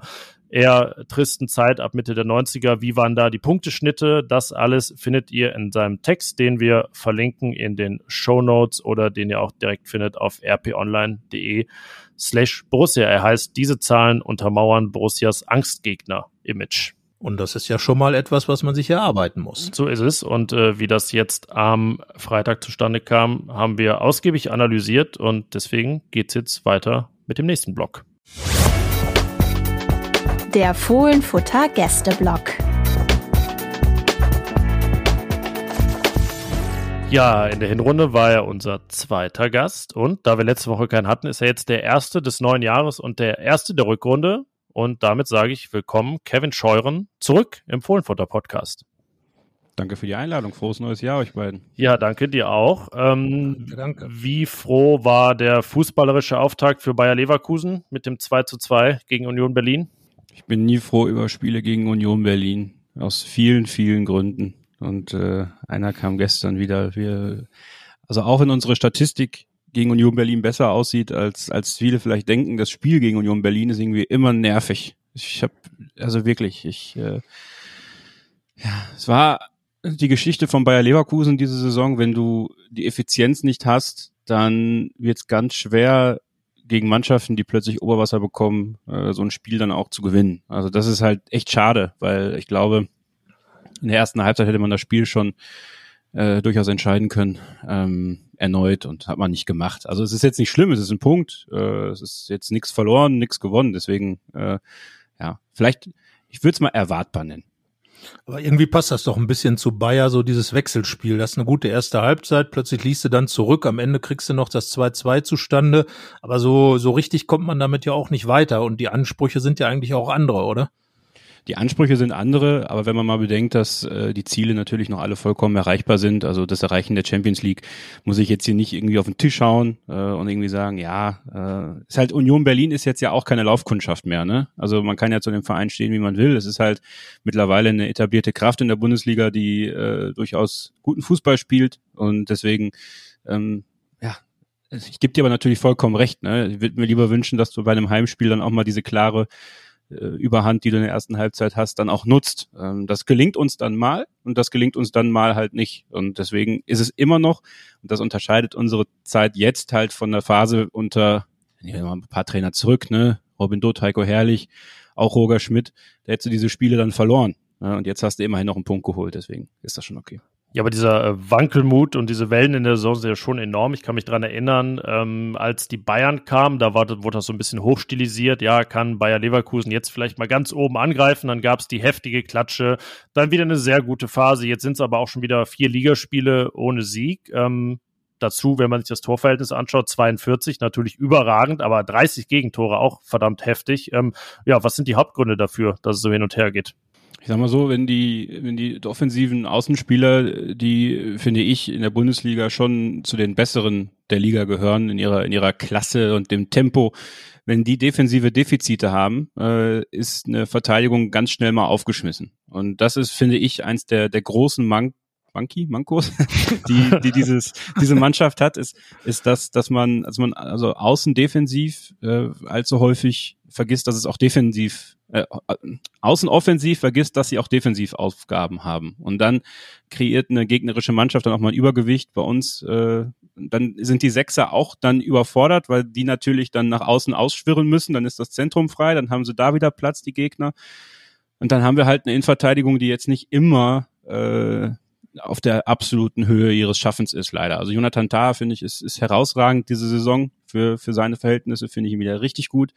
eher tristen Zeit ab Mitte der 90er. Wie waren da die Punkteschnitte? Das alles findet ihr in seinem Text, den wir verlinken in den Show Notes oder den ihr auch direkt findet auf rponline.de slash Borussia. Er heißt, diese Zahlen untermauern Borussias Angstgegner-Image. Und das ist ja schon mal etwas, was man sich erarbeiten muss. So ist es. Und äh, wie das jetzt am Freitag zustande kam, haben wir ausgiebig analysiert und deswegen geht's jetzt weiter mit dem nächsten Block. Der Fohlenfutter Gästeblock. Ja, in der Hinrunde war er unser zweiter Gast und da wir letzte Woche keinen hatten, ist er jetzt der erste des neuen Jahres und der erste der Rückrunde. Und damit sage ich willkommen, Kevin Scheuren, zurück im Fohlenfutter Podcast. Danke für die Einladung. Frohes neues Jahr euch beiden. Ja, danke dir auch. Ähm, danke. Wie froh war der fußballerische Auftakt für Bayer Leverkusen mit dem 2 zu 2 gegen Union Berlin? Ich bin nie froh über Spiele gegen Union Berlin. Aus vielen, vielen Gründen. Und äh, einer kam gestern wieder. Wir, also auch wenn unsere Statistik gegen Union Berlin besser aussieht, als, als viele vielleicht denken, das Spiel gegen Union Berlin ist irgendwie immer nervig. Ich habe, also wirklich, ich, äh, ja, es war die Geschichte von Bayer Leverkusen diese Saison, wenn du die Effizienz nicht hast, dann wird es ganz schwer gegen Mannschaften, die plötzlich Oberwasser bekommen, äh, so ein Spiel dann auch zu gewinnen. Also das ist halt echt schade, weil ich glaube, in der ersten Halbzeit hätte man das Spiel schon äh, durchaus entscheiden können, ähm, erneut und hat man nicht gemacht. Also es ist jetzt nicht schlimm, es ist ein Punkt, äh, es ist jetzt nichts verloren, nichts gewonnen, deswegen äh, ja, vielleicht, ich würde es mal erwartbar nennen. Aber irgendwie passt das doch ein bisschen zu Bayer, so dieses Wechselspiel. Das ist eine gute erste Halbzeit, plötzlich liest du dann zurück, am Ende kriegst du noch das 2-2 zustande. Aber so, so richtig kommt man damit ja auch nicht weiter. Und die Ansprüche sind ja eigentlich auch andere, oder? Die Ansprüche sind andere, aber wenn man mal bedenkt, dass äh, die Ziele natürlich noch alle vollkommen erreichbar sind, also das Erreichen der Champions League, muss ich jetzt hier nicht irgendwie auf den Tisch schauen äh, und irgendwie sagen, ja, äh, ist halt Union Berlin ist jetzt ja auch keine Laufkundschaft mehr, ne? Also man kann ja zu dem Verein stehen, wie man will. Es ist halt mittlerweile eine etablierte Kraft in der Bundesliga, die äh, durchaus guten Fußball spielt und deswegen ähm, ja, ich gebe dir aber natürlich vollkommen recht. Ne? Ich würde mir lieber wünschen, dass du bei einem Heimspiel dann auch mal diese klare Überhand, die du in der ersten Halbzeit hast, dann auch nutzt. Ähm, das gelingt uns dann mal und das gelingt uns dann mal halt nicht. Und deswegen ist es immer noch, und das unterscheidet unsere Zeit jetzt halt von der Phase unter, nehmen mal ein paar Trainer zurück, ne? Robin Doth, Heiko Herrlich, auch Roger Schmidt, da hättest du diese Spiele dann verloren. Und jetzt hast du immerhin noch einen Punkt geholt, deswegen ist das schon okay. Ja, aber dieser äh, Wankelmut und diese Wellen in der Saison sind ja schon enorm. Ich kann mich dran erinnern, ähm, als die Bayern kamen, da war, wurde das so ein bisschen hochstilisiert. Ja, kann Bayer Leverkusen jetzt vielleicht mal ganz oben angreifen. Dann gab es die heftige Klatsche, dann wieder eine sehr gute Phase. Jetzt sind es aber auch schon wieder vier Ligaspiele ohne Sieg. Ähm, dazu, wenn man sich das Torverhältnis anschaut, 42 natürlich überragend, aber 30 Gegentore auch verdammt heftig. Ähm, ja, was sind die Hauptgründe dafür, dass es so hin und her geht? Ich sag mal so, wenn die, wenn die offensiven Außenspieler, die finde ich in der Bundesliga schon zu den besseren der Liga gehören in ihrer in ihrer Klasse und dem Tempo, wenn die defensive Defizite haben, äh, ist eine Verteidigung ganz schnell mal aufgeschmissen. Und das ist, finde ich, eins der der großen Mank Monkey, Mankos, die, die dieses, diese Mannschaft hat, ist, ist das, dass man, also man, also außen defensiv äh, allzu häufig vergisst, dass es auch defensiv, äh, außen offensiv vergisst, dass sie auch defensiv Aufgaben haben. Und dann kreiert eine gegnerische Mannschaft dann auch mal ein Übergewicht bei uns. Äh, dann sind die Sechser auch dann überfordert, weil die natürlich dann nach außen ausschwirren müssen. Dann ist das Zentrum frei, dann haben sie da wieder Platz, die Gegner. Und dann haben wir halt eine Innenverteidigung, die jetzt nicht immer äh, auf der absoluten Höhe ihres Schaffens ist, leider. Also Jonathan Tah, finde ich, ist, ist herausragend diese Saison für, für seine Verhältnisse, finde ich ihn wieder richtig gut.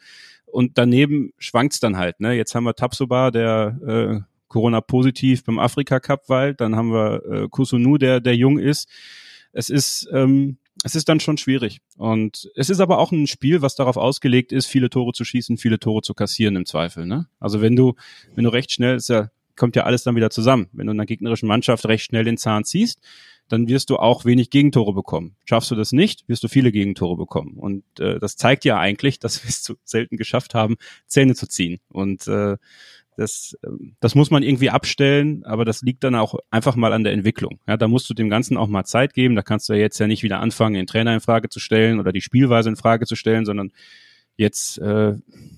Und daneben schwankt's dann halt. Ne? Jetzt haben wir Tapsoba, der äh, Corona-positiv beim Afrika-Cup weilt. Dann haben wir äh, Kusunu, der, der jung ist. Es ist, ähm, es ist dann schon schwierig. Und es ist aber auch ein Spiel, was darauf ausgelegt ist, viele Tore zu schießen, viele Tore zu kassieren im Zweifel. Ne? Also wenn du, wenn du recht schnell, ist ja kommt ja alles dann wieder zusammen. Wenn du in einer gegnerischen Mannschaft recht schnell den Zahn ziehst, dann wirst du auch wenig Gegentore bekommen. Schaffst du das nicht, wirst du viele Gegentore bekommen. Und äh, das zeigt ja eigentlich, dass wir es zu selten geschafft haben, Zähne zu ziehen. Und äh, das, äh, das muss man irgendwie abstellen, aber das liegt dann auch einfach mal an der Entwicklung. Ja, da musst du dem Ganzen auch mal Zeit geben. Da kannst du ja jetzt ja nicht wieder anfangen, den Trainer in Frage zu stellen oder die Spielweise in Frage zu stellen, sondern jetzt äh,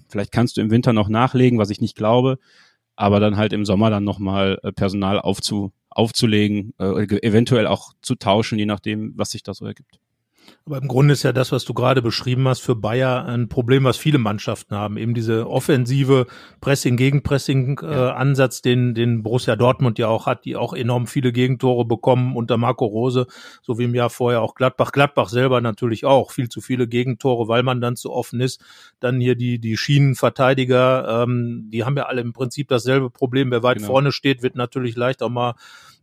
vielleicht kannst du im Winter noch nachlegen, was ich nicht glaube aber dann halt im Sommer dann nochmal äh, Personal aufzu, aufzulegen, äh, eventuell auch zu tauschen, je nachdem, was sich da so ergibt. Aber im Grunde ist ja das, was du gerade beschrieben hast, für Bayer ein Problem, was viele Mannschaften haben. Eben diese offensive Pressing, Gegenpressing äh, Ansatz, den, den Borussia Dortmund ja auch hat, die auch enorm viele Gegentore bekommen unter Marco Rose, so wie im Jahr vorher auch Gladbach. Gladbach selber natürlich auch viel zu viele Gegentore, weil man dann zu offen ist. Dann hier die, die Schienenverteidiger, ähm, die haben ja alle im Prinzip dasselbe Problem. Wer weit genau. vorne steht, wird natürlich leicht auch mal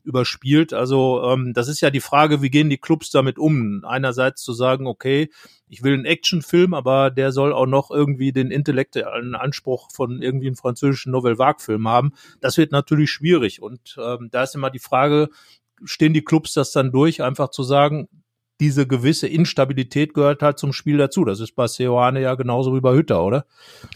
überspielt. Also ähm, das ist ja die Frage, wie gehen die Clubs damit um? Einerseits zu sagen, okay, ich will einen Actionfilm, aber der soll auch noch irgendwie den intellektuellen Anspruch von irgendwie einem französischen Nouvelle Vague-Film haben. Das wird natürlich schwierig. Und ähm, da ist immer die Frage, stehen die Clubs das dann durch, einfach zu sagen, diese gewisse Instabilität gehört halt zum Spiel dazu. Das ist bei Seoane ja genauso wie bei Hütter, oder?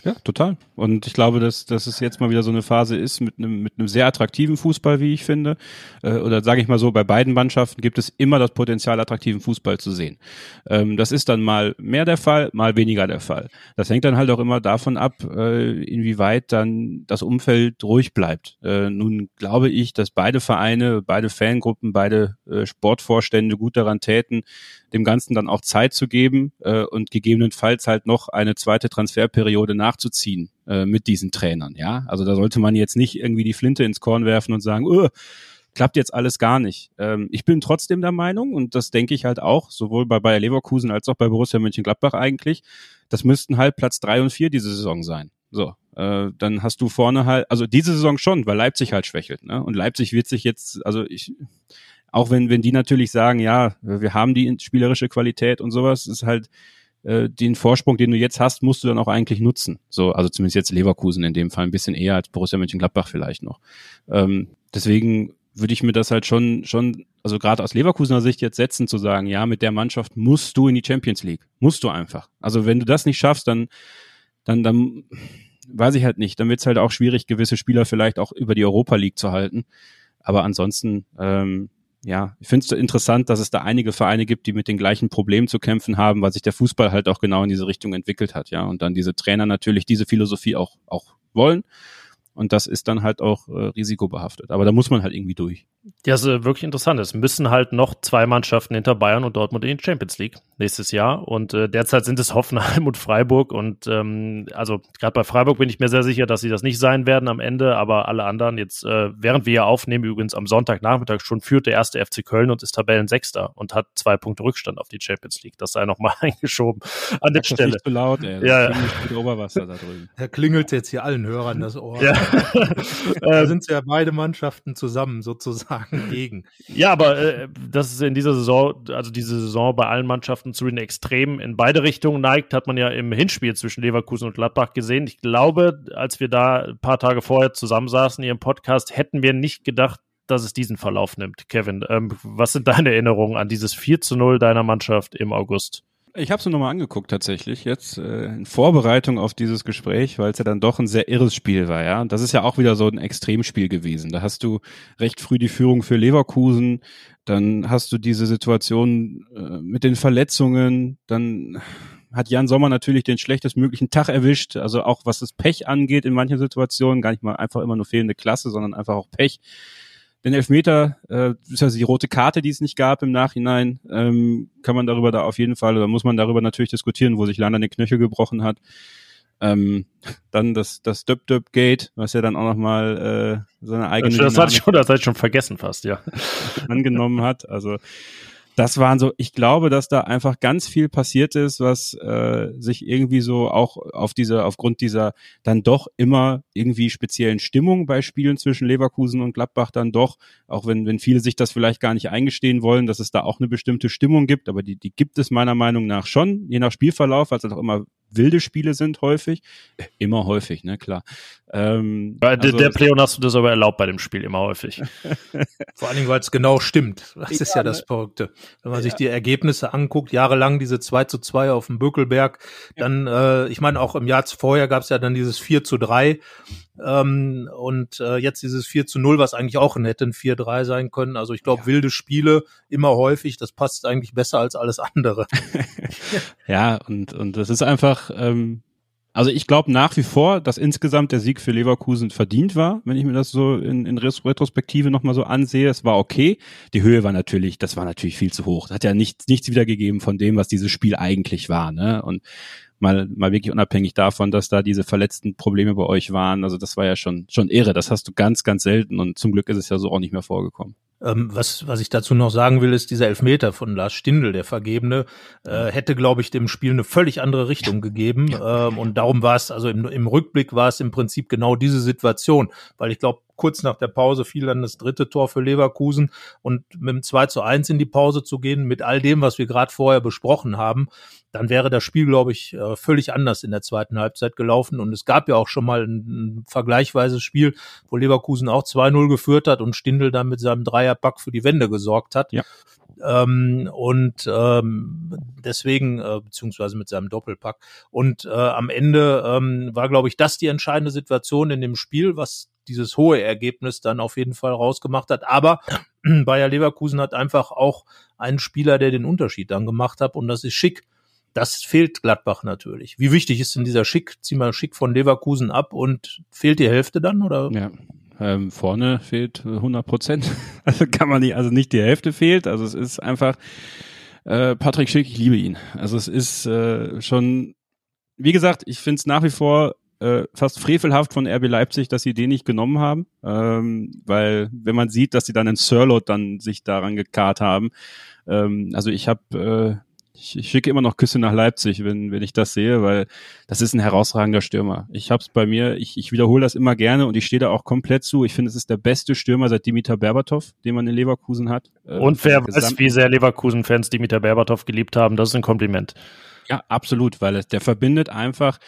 Ja, total. Und ich glaube, dass, dass es jetzt mal wieder so eine Phase ist mit einem, mit einem sehr attraktiven Fußball, wie ich finde. Äh, oder sage ich mal so, bei beiden Mannschaften gibt es immer das Potenzial, attraktiven Fußball zu sehen. Ähm, das ist dann mal mehr der Fall, mal weniger der Fall. Das hängt dann halt auch immer davon ab, äh, inwieweit dann das Umfeld ruhig bleibt. Äh, nun glaube ich, dass beide Vereine, beide Fangruppen, beide äh, Sportvorstände gut daran täten, dem Ganzen dann auch Zeit zu geben äh, und gegebenenfalls halt noch eine zweite Transferperiode nachzuziehen äh, mit diesen Trainern. Ja, also da sollte man jetzt nicht irgendwie die Flinte ins Korn werfen und sagen, oh, klappt jetzt alles gar nicht. Ähm, ich bin trotzdem der Meinung, und das denke ich halt auch, sowohl bei Bayer Leverkusen als auch bei Borussia Mönchengladbach eigentlich, das müssten halt Platz drei und vier diese Saison sein. So, äh, dann hast du vorne halt, also diese Saison schon, weil Leipzig halt schwächelt. Ne? Und Leipzig wird sich jetzt, also ich, auch wenn, wenn die natürlich sagen, ja, wir haben die spielerische Qualität und sowas, ist halt äh, den Vorsprung, den du jetzt hast, musst du dann auch eigentlich nutzen. So, also zumindest jetzt Leverkusen in dem Fall ein bisschen eher als Borussia Mönchengladbach vielleicht noch. Ähm, deswegen würde ich mir das halt schon, schon, also gerade aus Leverkusener Sicht jetzt setzen, zu sagen, ja, mit der Mannschaft musst du in die Champions League. Musst du einfach. Also wenn du das nicht schaffst, dann, dann, dann weiß ich halt nicht. Dann wird es halt auch schwierig, gewisse Spieler vielleicht auch über die Europa League zu halten. Aber ansonsten, ähm, ja, ich finde es interessant, dass es da einige Vereine gibt, die mit den gleichen Problemen zu kämpfen haben, weil sich der Fußball halt auch genau in diese Richtung entwickelt hat, ja. Und dann diese Trainer natürlich diese Philosophie auch, auch wollen. Und das ist dann halt auch äh, risikobehaftet. Aber da muss man halt irgendwie durch. Ja, ist äh, wirklich interessant. Es müssen halt noch zwei Mannschaften hinter Bayern und Dortmund in die Champions League nächstes Jahr. Und äh, derzeit sind es Hoffenheim und Freiburg. Und ähm, also gerade bei Freiburg bin ich mir sehr sicher, dass sie das nicht sein werden am Ende. Aber alle anderen jetzt, äh, während wir hier aufnehmen, übrigens am Sonntagnachmittag schon führt der erste FC Köln und ist Tabellensechster und hat zwei Punkte Rückstand auf die Champions League. Das sei nochmal eingeschoben an der Stelle. Nicht zu laut, ey. Das ja, ja. Oberwasser da drüben. Er klingelt jetzt hier allen Hörern das Ohr. Ja. da sind ja beide Mannschaften zusammen sozusagen gegen. Ja, aber äh, das ist in dieser Saison, also diese Saison bei allen Mannschaften zu den Extremen in beide Richtungen neigt, hat man ja im Hinspiel zwischen Leverkusen und Gladbach gesehen. Ich glaube, als wir da ein paar Tage vorher zusammensaßen hier im Podcast, hätten wir nicht gedacht, dass es diesen Verlauf nimmt. Kevin, ähm, was sind deine Erinnerungen an dieses 4 zu 0 deiner Mannschaft im August? Ich habe es mir nochmal angeguckt tatsächlich, jetzt äh, in Vorbereitung auf dieses Gespräch, weil es ja dann doch ein sehr irres Spiel war, ja. Und das ist ja auch wieder so ein Extremspiel gewesen. Da hast du recht früh die Führung für Leverkusen, dann hast du diese Situation äh, mit den Verletzungen, dann hat Jan Sommer natürlich den schlechtestmöglichen Tag erwischt, also auch was das Pech angeht in manchen Situationen, gar nicht mal einfach immer nur fehlende Klasse, sondern einfach auch Pech. Den Elfmeter, äh, also die rote Karte, die es nicht gab im Nachhinein, ähm, kann man darüber da auf jeden Fall, oder muss man darüber natürlich diskutieren, wo sich Landa den Knöchel gebrochen hat. Ähm, dann das, das Döp Döp Gate, was ja dann auch nochmal äh, seine eigene. Das, das hat schon, das hat schon vergessen fast, ja. angenommen hat. Also das waren so, ich glaube, dass da einfach ganz viel passiert ist, was äh, sich irgendwie so auch auf diese, aufgrund dieser dann doch immer irgendwie speziellen Stimmung bei Spielen zwischen Leverkusen und Gladbach dann doch, auch wenn, wenn viele sich das vielleicht gar nicht eingestehen wollen, dass es da auch eine bestimmte Stimmung gibt, aber die, die gibt es meiner Meinung nach schon, je nach Spielverlauf, weil es auch immer wilde Spiele sind häufig. Immer häufig, ne, klar. Ähm, bei also, der Pleon hast du das aber erlaubt bei dem Spiel, immer häufig. Vor allen Dingen, weil es genau stimmt. Das ja, ist ja das ne? Verrückte. Wenn man ja. sich die Ergebnisse anguckt, jahrelang diese 2 zu 2 auf dem Bökelberg, dann, äh, ich meine, auch im Jahr vorher gab es ja dann dieses 4 zu 3 ähm, und äh, jetzt dieses 4 zu 0, was eigentlich auch hätte ein 4-3 sein können. Also ich glaube, ja. wilde Spiele immer häufig, das passt eigentlich besser als alles andere. ja, und, und das ist einfach, ähm, also ich glaube nach wie vor, dass insgesamt der Sieg für Leverkusen verdient war, wenn ich mir das so in, in Retrospektive nochmal so ansehe. Es war okay. Die Höhe war natürlich, das war natürlich viel zu hoch. Das hat ja nichts, nichts wiedergegeben von dem, was dieses Spiel eigentlich war. Ne? Und mal, mal wirklich unabhängig davon, dass da diese verletzten Probleme bei euch waren. Also das war ja schon, schon irre. Das hast du ganz, ganz selten und zum Glück ist es ja so auch nicht mehr vorgekommen. Ähm, was, was ich dazu noch sagen will, ist dieser Elfmeter von Lars Stindl, der Vergebene, äh, hätte, glaube ich, dem Spiel eine völlig andere Richtung gegeben. Ähm, und darum war es, also im, im Rückblick war es im Prinzip genau diese Situation, weil ich glaube, kurz nach der Pause fiel dann das dritte Tor für Leverkusen und mit dem 2 zu 1 in die Pause zu gehen, mit all dem, was wir gerade vorher besprochen haben, dann wäre das Spiel, glaube ich, äh, völlig anders in der zweiten Halbzeit gelaufen. Und es gab ja auch schon mal ein, ein vergleichweises Spiel, wo Leverkusen auch 2-0 geführt hat und Stindl dann mit seinem Dreierpack für die Wende gesorgt hat. Ja. Ähm, und ähm, deswegen, äh, beziehungsweise mit seinem Doppelpack. Und äh, am Ende ähm, war, glaube ich, das die entscheidende Situation in dem Spiel, was dieses hohe Ergebnis dann auf jeden Fall rausgemacht hat. Aber Bayer Leverkusen hat einfach auch einen Spieler, der den Unterschied dann gemacht hat, und das ist Schick. Das fehlt Gladbach natürlich. Wie wichtig ist denn dieser Schick? Zieh mal Schick von Leverkusen ab und fehlt die Hälfte dann oder? Ja, ähm, vorne fehlt 100 Prozent. Also kann man nicht, also nicht die Hälfte fehlt. Also es ist einfach äh, Patrick Schick, ich liebe ihn. Also es ist äh, schon, wie gesagt, ich finde es nach wie vor äh, fast frevelhaft von RB Leipzig, dass sie den nicht genommen haben, ähm, weil wenn man sieht, dass sie dann in Sirlot dann sich daran gekarrt haben, ähm, also ich habe äh, ich, ich schicke immer noch Küsse nach Leipzig, wenn, wenn ich das sehe, weil das ist ein herausragender Stürmer. Ich habe es bei mir, ich, ich wiederhole das immer gerne und ich stehe da auch komplett zu. Ich finde, es ist der beste Stürmer seit Dimitar Berbatov, den man in Leverkusen hat. Äh, und wer weiß, wie sehr Leverkusen-Fans Dimitar Berbatov geliebt haben, das ist ein Kompliment. Ja, absolut, weil es, der verbindet einfach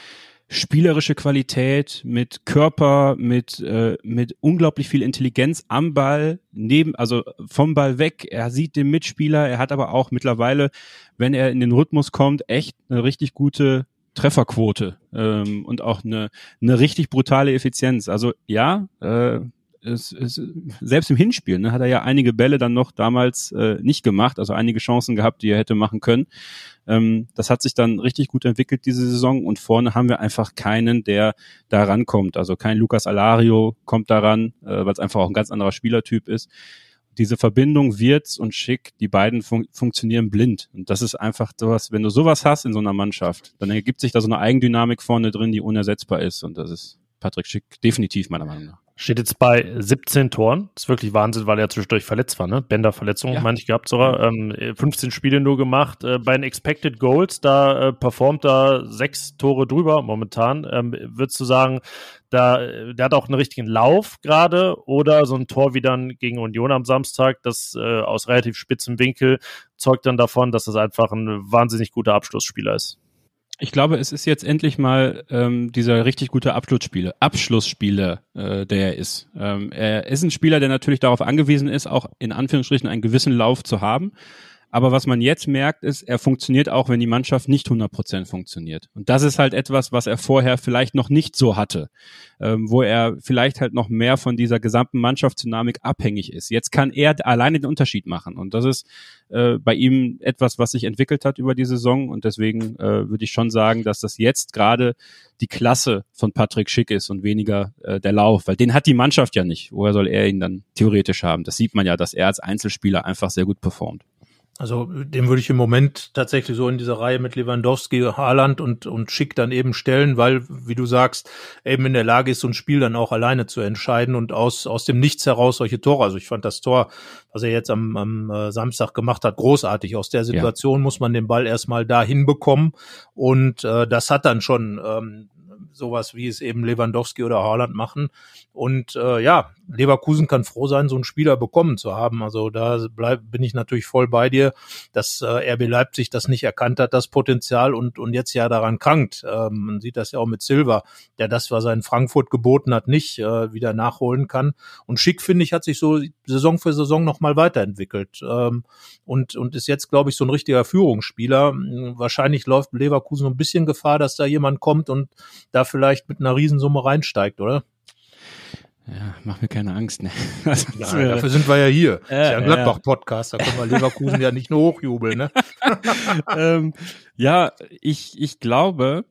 spielerische Qualität, mit Körper, mit, äh, mit unglaublich viel Intelligenz am Ball, neben, also vom Ball weg. Er sieht den Mitspieler, er hat aber auch mittlerweile, wenn er in den Rhythmus kommt, echt eine richtig gute Trefferquote ähm, und auch eine, eine richtig brutale Effizienz. Also ja, äh, es, es, selbst im Hinspiel ne, hat er ja einige Bälle dann noch damals äh, nicht gemacht, also einige Chancen gehabt, die er hätte machen können. Ähm, das hat sich dann richtig gut entwickelt diese Saison und vorne haben wir einfach keinen, der da rankommt. Also kein Lucas Alario kommt daran, äh, weil es einfach auch ein ganz anderer Spielertyp ist. Diese Verbindung Wirtz und Schick, die beiden fun funktionieren blind. Und das ist einfach sowas, wenn du sowas hast in so einer Mannschaft, dann ergibt sich da so eine Eigendynamik vorne drin, die unersetzbar ist. Und das ist Patrick Schick definitiv meiner Meinung nach. Steht jetzt bei 17 Toren. Das ist wirklich Wahnsinn, weil er zwischendurch verletzt war, ne? Bänderverletzung, ja. meine ich gehabt sogar. Ähm, 15 Spiele nur gemacht. Äh, bei den Expected Goals, da äh, performt er sechs Tore drüber momentan. Ähm, würdest du sagen, da, der hat auch einen richtigen Lauf gerade oder so ein Tor wie dann gegen Union am Samstag, das äh, aus relativ spitzem Winkel zeugt dann davon, dass das einfach ein wahnsinnig guter Abschlussspieler ist. Ich glaube, es ist jetzt endlich mal ähm, dieser richtig gute Abschlussspieler, Abschlussspieler, äh, der er ist. Ähm, er ist ein Spieler, der natürlich darauf angewiesen ist, auch in Anführungsstrichen einen gewissen Lauf zu haben. Aber was man jetzt merkt, ist, er funktioniert auch, wenn die Mannschaft nicht 100% funktioniert. Und das ist halt etwas, was er vorher vielleicht noch nicht so hatte, ähm, wo er vielleicht halt noch mehr von dieser gesamten Mannschaftsdynamik abhängig ist. Jetzt kann er alleine den Unterschied machen. Und das ist äh, bei ihm etwas, was sich entwickelt hat über die Saison. Und deswegen äh, würde ich schon sagen, dass das jetzt gerade die Klasse von Patrick Schick ist und weniger äh, der Lauf, weil den hat die Mannschaft ja nicht. Woher soll er ihn dann theoretisch haben? Das sieht man ja, dass er als Einzelspieler einfach sehr gut performt. Also dem würde ich im Moment tatsächlich so in dieser Reihe mit Lewandowski, Haaland und, und Schick dann eben stellen, weil, wie du sagst, eben in der Lage ist, so ein Spiel dann auch alleine zu entscheiden und aus, aus dem Nichts heraus solche Tore. Also ich fand das Tor, was er jetzt am, am äh, Samstag gemacht hat, großartig. Aus der Situation ja. muss man den Ball erstmal da hinbekommen und äh, das hat dann schon ähm, sowas wie es eben Lewandowski oder Haaland machen. Und äh, ja, Leverkusen kann froh sein, so einen Spieler bekommen zu haben. Also da bleib, bin ich natürlich voll bei dir, dass äh, RB Leipzig das nicht erkannt hat, das Potenzial und, und jetzt ja daran krankt. Ähm, man sieht das ja auch mit Silva, der das, was er in Frankfurt geboten hat, nicht äh, wieder nachholen kann. Und Schick, finde ich, hat sich so Saison für Saison nochmal weiterentwickelt ähm, und, und ist jetzt, glaube ich, so ein richtiger Führungsspieler. Wahrscheinlich läuft Leverkusen ein bisschen Gefahr, dass da jemand kommt und da vielleicht mit einer Riesensumme reinsteigt, oder? Ja, mach mir keine Angst. Ne? Ja, wäre, dafür sind wir ja hier. Äh, ist ja ein Gladbach-Podcast, da können wir Leverkusen ja nicht nur hochjubeln. Ne? ähm, ja, ich, ich glaube,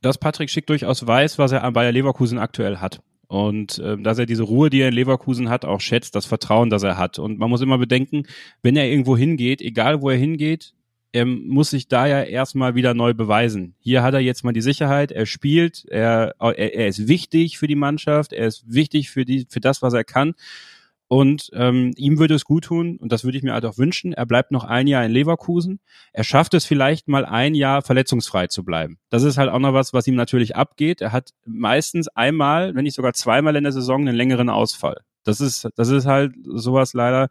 dass Patrick Schick durchaus weiß, was er an Bayer Leverkusen aktuell hat. Und äh, dass er diese Ruhe, die er in Leverkusen hat, auch schätzt, das Vertrauen, das er hat. Und man muss immer bedenken, wenn er irgendwo hingeht, egal wo er hingeht, er muss sich da ja erstmal wieder neu beweisen. Hier hat er jetzt mal die Sicherheit, er spielt, er, er, er ist wichtig für die Mannschaft, er ist wichtig für, die, für das, was er kann. Und ähm, ihm würde es gut tun, und das würde ich mir halt auch wünschen, er bleibt noch ein Jahr in Leverkusen. Er schafft es vielleicht mal ein Jahr verletzungsfrei zu bleiben. Das ist halt auch noch was, was ihm natürlich abgeht. Er hat meistens einmal, wenn nicht sogar zweimal in der Saison einen längeren Ausfall. Das ist, das ist halt sowas leider,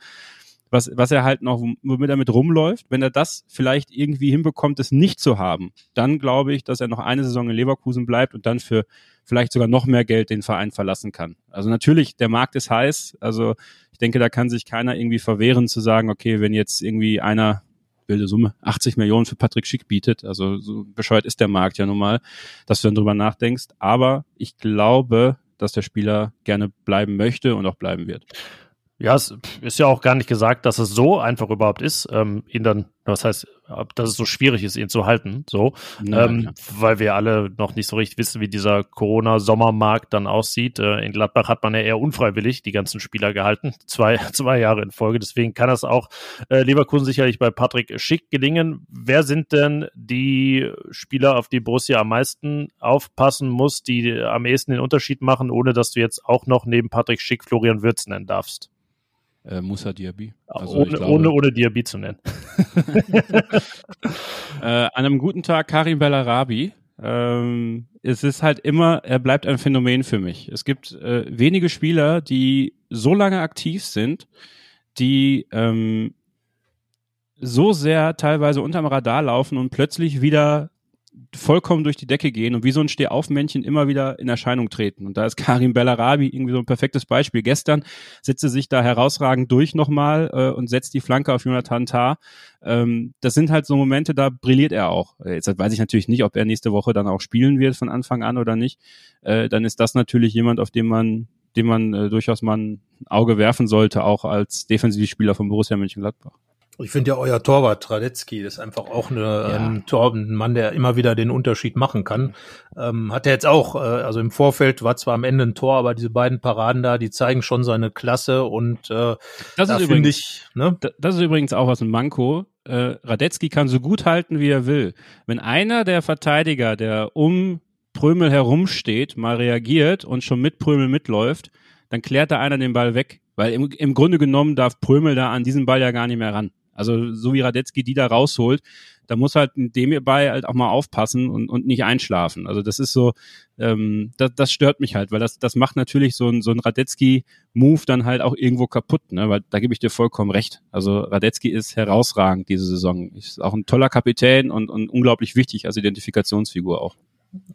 was, was er halt noch, womit er mit rumläuft. Wenn er das vielleicht irgendwie hinbekommt, es nicht zu haben, dann glaube ich, dass er noch eine Saison in Leverkusen bleibt und dann für vielleicht sogar noch mehr Geld den Verein verlassen kann. Also natürlich, der Markt ist heiß. Also ich denke, da kann sich keiner irgendwie verwehren zu sagen, okay, wenn jetzt irgendwie einer wilde Summe, 80 Millionen für Patrick Schick bietet, also so bescheuert ist der Markt ja nun mal, dass du dann drüber nachdenkst. Aber ich glaube, dass der Spieler gerne bleiben möchte und auch bleiben wird. Ja, es ist ja auch gar nicht gesagt, dass es so einfach überhaupt ist, ähm, ihn dann, was heißt, dass es so schwierig ist, ihn zu halten, so, Nein, ähm, ja. weil wir alle noch nicht so richtig wissen, wie dieser Corona-Sommermarkt dann aussieht. Äh, in Gladbach hat man ja eher unfreiwillig die ganzen Spieler gehalten, zwei, zwei Jahre in Folge. Deswegen kann das auch äh, Leverkusen sicherlich bei Patrick Schick gelingen. Wer sind denn die Spieler, auf die Borussia am meisten aufpassen muss, die am ehesten den Unterschied machen, ohne dass du jetzt auch noch neben Patrick Schick Florian Würz nennen darfst? Äh, Musa Diaby. Also ohne, glaube, ohne, ohne Diaby zu nennen. äh, an einem guten Tag Karim Bellarabi. Ähm, es ist halt immer, er bleibt ein Phänomen für mich. Es gibt äh, wenige Spieler, die so lange aktiv sind, die ähm, so sehr teilweise unterm Radar laufen und plötzlich wieder vollkommen durch die Decke gehen und wie so ein Stehaufmännchen immer wieder in Erscheinung treten. Und da ist Karim Bellarabi irgendwie so ein perfektes Beispiel. Gestern setzt er sich da herausragend durch nochmal äh, und setzt die Flanke auf Jonathan Tah. Ähm, das sind halt so Momente, da brilliert er auch. Jetzt weiß ich natürlich nicht, ob er nächste Woche dann auch spielen wird von Anfang an oder nicht. Äh, dann ist das natürlich jemand, auf den man dem man äh, durchaus mal ein Auge werfen sollte, auch als Defensivspieler von Borussia Mönchengladbach. Ich finde ja euer Torwart Radetzky ist einfach auch eine, ja. ein, Tor, ein Mann, der immer wieder den Unterschied machen kann. Ähm, hat er jetzt auch, äh, also im Vorfeld war zwar am Ende ein Tor, aber diese beiden Paraden da, die zeigen schon seine Klasse und äh, das da ist übrigens, ich, ne? Das ist übrigens auch was ein Manko. Äh, Radetzky kann so gut halten, wie er will. Wenn einer der Verteidiger, der um Prömel herumsteht, mal reagiert und schon mit Prömel mitläuft, dann klärt da einer den Ball weg. Weil im, im Grunde genommen darf Prömel da an diesen Ball ja gar nicht mehr ran. Also so wie Radetzky die da rausholt, da muss halt dem hierbei halt auch mal aufpassen und, und nicht einschlafen. Also das ist so, ähm, das, das stört mich halt, weil das, das macht natürlich so ein, so ein Radetzky-Move dann halt auch irgendwo kaputt, ne? Weil da gebe ich dir vollkommen recht. Also Radetzky ist herausragend diese Saison. Ist auch ein toller Kapitän und, und unglaublich wichtig als Identifikationsfigur auch.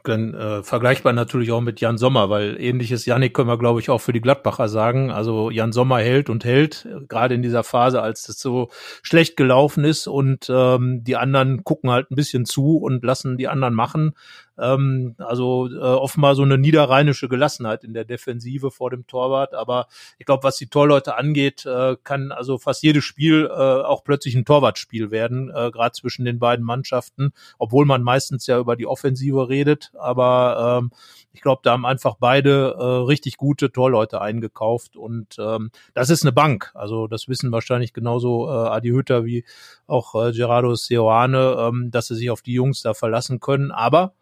Dann, äh, vergleichbar natürlich auch mit Jan Sommer, weil ähnliches Janik können wir, glaube ich, auch für die Gladbacher sagen. Also Jan Sommer hält und hält, gerade in dieser Phase, als das so schlecht gelaufen ist und ähm, die anderen gucken halt ein bisschen zu und lassen die anderen machen. Ähm, also äh, offenbar so eine niederrheinische Gelassenheit in der Defensive vor dem Torwart. Aber ich glaube, was die Torleute angeht, äh, kann also fast jedes Spiel äh, auch plötzlich ein Torwartspiel werden, äh, gerade zwischen den beiden Mannschaften, obwohl man meistens ja über die Offensive redet. Aber ähm, ich glaube, da haben einfach beide äh, richtig gute Torleute eingekauft und ähm, das ist eine Bank. Also das wissen wahrscheinlich genauso äh, Adi Hütter wie auch äh, Gerardo Seoane, ähm, dass sie sich auf die Jungs da verlassen können. Aber